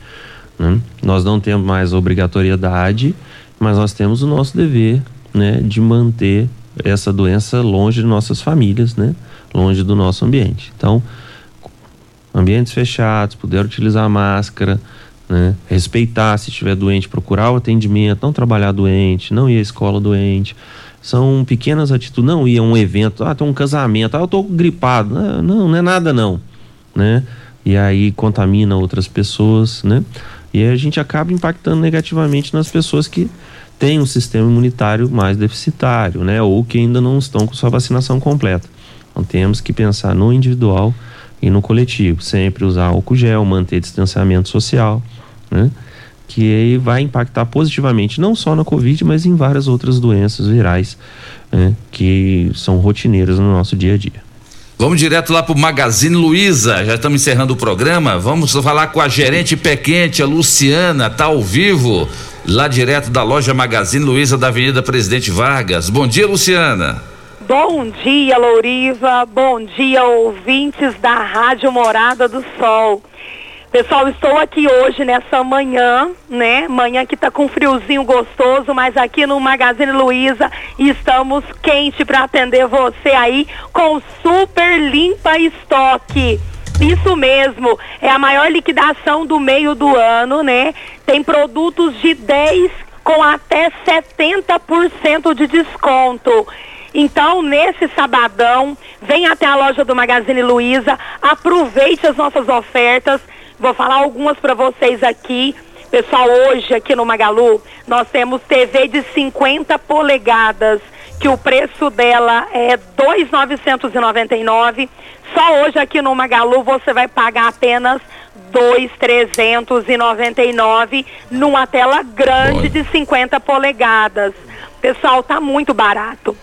Né? Nós não temos mais obrigatoriedade, mas nós temos o nosso dever, né, de manter essa doença longe de nossas famílias, né? Longe do nosso ambiente. Então, ambientes fechados, poder utilizar máscara, né? Respeitar se estiver doente, procurar o atendimento, não trabalhar doente, não ir à escola doente. São pequenas atitudes, não ir a um evento, ah, tem um casamento, ah, eu tô gripado. Não, não, não é nada não, né? E aí contamina outras pessoas, né? E a gente acaba impactando negativamente nas pessoas que têm um sistema imunitário mais deficitário, né? Ou que ainda não estão com sua vacinação completa. Então temos que pensar no individual e no coletivo, sempre usar álcool gel, manter distanciamento social, né? Que aí vai impactar positivamente não só na Covid, mas em várias outras doenças virais né? que são rotineiras no nosso dia a dia. Vamos direto lá pro Magazine Luiza. Já estamos encerrando o programa. Vamos falar com a gerente pé a Luciana, tá ao vivo, lá direto da loja Magazine Luiza da Avenida Presidente Vargas. Bom dia, Luciana. Bom dia, Louriva. Bom dia, ouvintes da Rádio Morada do Sol. Pessoal, estou aqui hoje nessa manhã, né? Manhã que tá com friozinho gostoso, mas aqui no Magazine Luiza estamos quente para atender você aí com super limpa estoque. Isso mesmo, é a maior liquidação do meio do ano, né? Tem produtos de 10 com até 70% de desconto. Então, nesse sabadão, vem até a loja do Magazine Luiza, aproveite as nossas ofertas. Vou falar algumas para vocês aqui. Pessoal, hoje aqui no Magalu, nós temos TV de 50 polegadas, que o preço dela é 2.999. Só hoje aqui no Magalu você vai pagar apenas 2.399 numa tela grande de 50 polegadas. Pessoal, tá muito barato.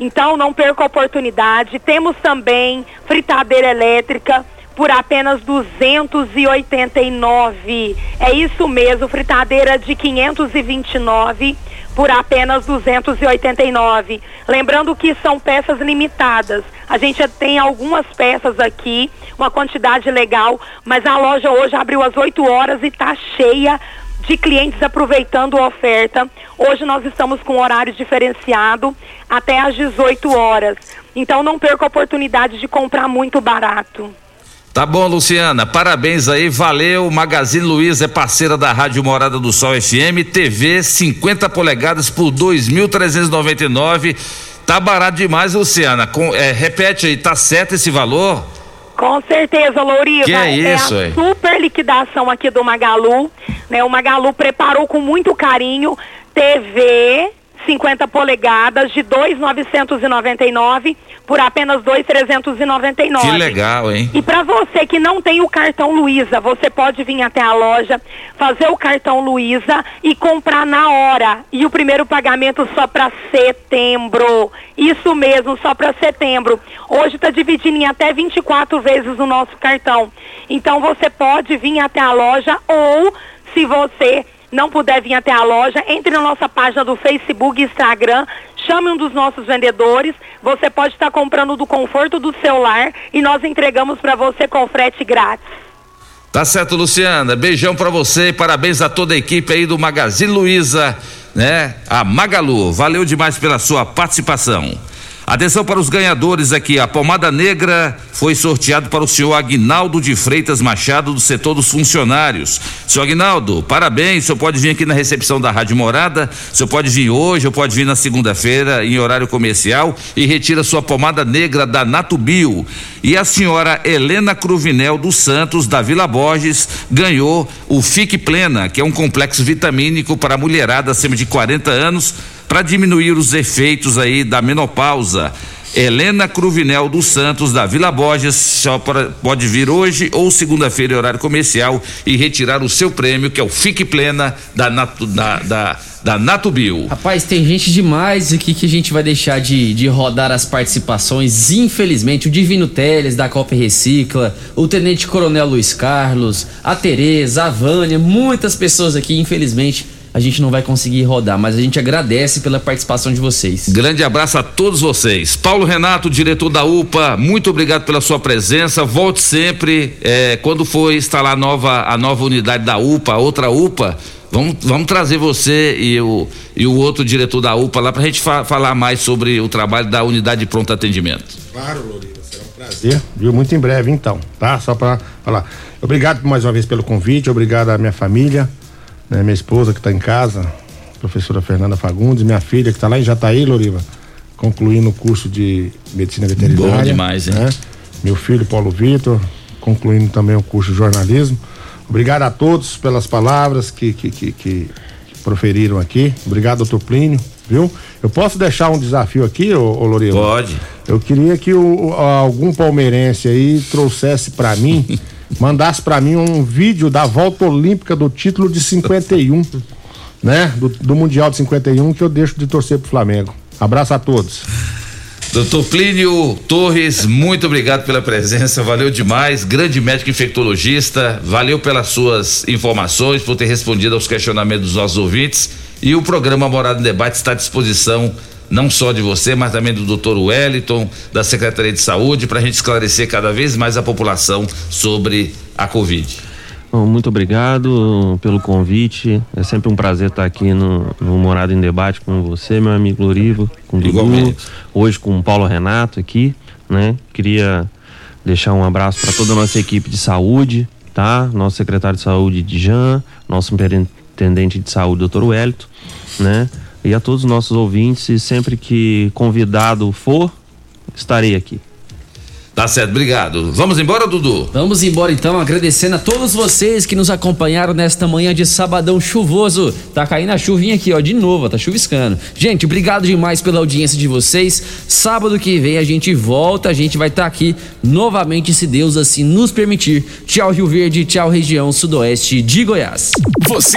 Então não perca a oportunidade. Temos também fritadeira elétrica por apenas 289. É isso mesmo, fritadeira de 529 por apenas 289. Lembrando que são peças limitadas. A gente tem algumas peças aqui, uma quantidade legal, mas a loja hoje abriu às 8 horas e está cheia de clientes aproveitando a oferta. Hoje nós estamos com horário diferenciado até às 18 horas. Então não perca a oportunidade de comprar muito barato. Tá bom, Luciana. Parabéns aí, valeu. Magazine Luiza é parceira da Rádio Morada do Sol FM, TV 50 polegadas por 2.399. Tá barato demais, Luciana. Com, é, repete aí, tá certo esse valor? Com certeza, Louriva. Que é isso, é a super liquidação aqui do Magalu. Né? O Magalu preparou com muito carinho TV 50 polegadas de 2.999 por apenas 2.399. Que legal, hein? E para você que não tem o cartão Luiza, você pode vir até a loja, fazer o cartão Luiza e comprar na hora. E o primeiro pagamento só para setembro. Isso mesmo, só para setembro. Hoje está dividindo em até 24 vezes o nosso cartão. Então você pode vir até a loja ou se você não puder vir até a loja, entre na nossa página do Facebook e Instagram, chame um dos nossos vendedores. Você pode estar comprando do conforto do seu lar e nós entregamos para você com frete grátis. Tá certo, Luciana. Beijão pra você e parabéns a toda a equipe aí do Magazine Luiza, né? A Magalu. Valeu demais pela sua participação. Atenção para os ganhadores aqui. A pomada negra foi sorteado para o senhor Aguinaldo de Freitas Machado, do setor dos funcionários. Senhor Aguinaldo, parabéns. O senhor pode vir aqui na recepção da Rádio Morada. O senhor pode vir hoje ou pode vir na segunda-feira, em horário comercial, e retira sua pomada negra da Natubio. E a senhora Helena Cruvinel dos Santos, da Vila Borges, ganhou o Fique Plena, que é um complexo vitamínico para mulherada acima de 40 anos para diminuir os efeitos aí da menopausa. Helena Cruvinel dos Santos, da Vila Borges, só pode vir hoje ou segunda-feira, horário comercial, e retirar o seu prêmio, que é o Fique Plena da, Natu, da, da, da Natubio. Rapaz, tem gente demais aqui que a gente vai deixar de, de rodar as participações. Infelizmente, o Divino Teles, da Copa Recicla, o Tenente Coronel Luiz Carlos, a Tereza, a Vânia, muitas pessoas aqui, infelizmente a gente não vai conseguir rodar, mas a gente agradece pela participação de vocês. Grande abraço a todos vocês. Paulo Renato, diretor da UPA, muito obrigado pela sua presença. Volte sempre. É, quando for instalar a nova, a nova unidade da UPA, outra UPA, vamos, vamos trazer você e o, e o outro diretor da UPA lá para a gente fa falar mais sobre o trabalho da unidade de pronto atendimento. Claro, Loriva, será um prazer. Viu? Muito em breve, então, tá? Só para falar. Obrigado mais uma vez pelo convite, obrigado à minha família né, minha esposa que está em casa, professora Fernanda Fagundes, minha filha que está lá em Jataí, Loriva, concluindo o curso de medicina veterinária. Bom demais, hein? Né? Meu filho Paulo Vitor, concluindo também o curso de jornalismo. Obrigado a todos pelas palavras que, que, que, que proferiram aqui. Obrigado, doutor Plínio, viu? Eu posso deixar um desafio aqui, ô, ô Loriva? Pode. Eu queria que o, algum palmeirense aí trouxesse para mim mandasse para mim um vídeo da volta olímpica do título de 51, né? Do, do Mundial de 51 que eu deixo de torcer pro Flamengo. Abraço a todos. Doutor Plínio Torres, muito obrigado pela presença, valeu demais. Grande médico infectologista, valeu pelas suas informações, por ter respondido aos questionamentos dos nossos ouvintes. E o programa Morada em Debate está à disposição não só de você, mas também do doutor Wellington, da Secretaria de Saúde, para a gente esclarecer cada vez mais a população sobre a Covid. Muito obrigado pelo convite. É sempre um prazer estar aqui no, no Morada em Debate com você, meu amigo Lorivo, com o Dudu, hoje com o Paulo Renato aqui, né? Queria deixar um abraço para toda a nossa equipe de saúde, tá? Nosso secretário de saúde, Dijan, nosso superintendente de saúde, doutor Wellington, né? E a todos os nossos ouvintes. E sempre que convidado for, estarei aqui. Tá certo, obrigado. Vamos embora, Dudu? Vamos embora então, agradecendo a todos vocês que nos acompanharam nesta manhã de sabadão chuvoso. Tá caindo a chuvinha aqui, ó, de novo, tá chuviscando. Gente, obrigado demais pela audiência de vocês. Sábado que vem a gente volta, a gente vai estar tá aqui novamente, se Deus assim nos permitir. Tchau, Rio Verde, tchau, região sudoeste de Goiás. Você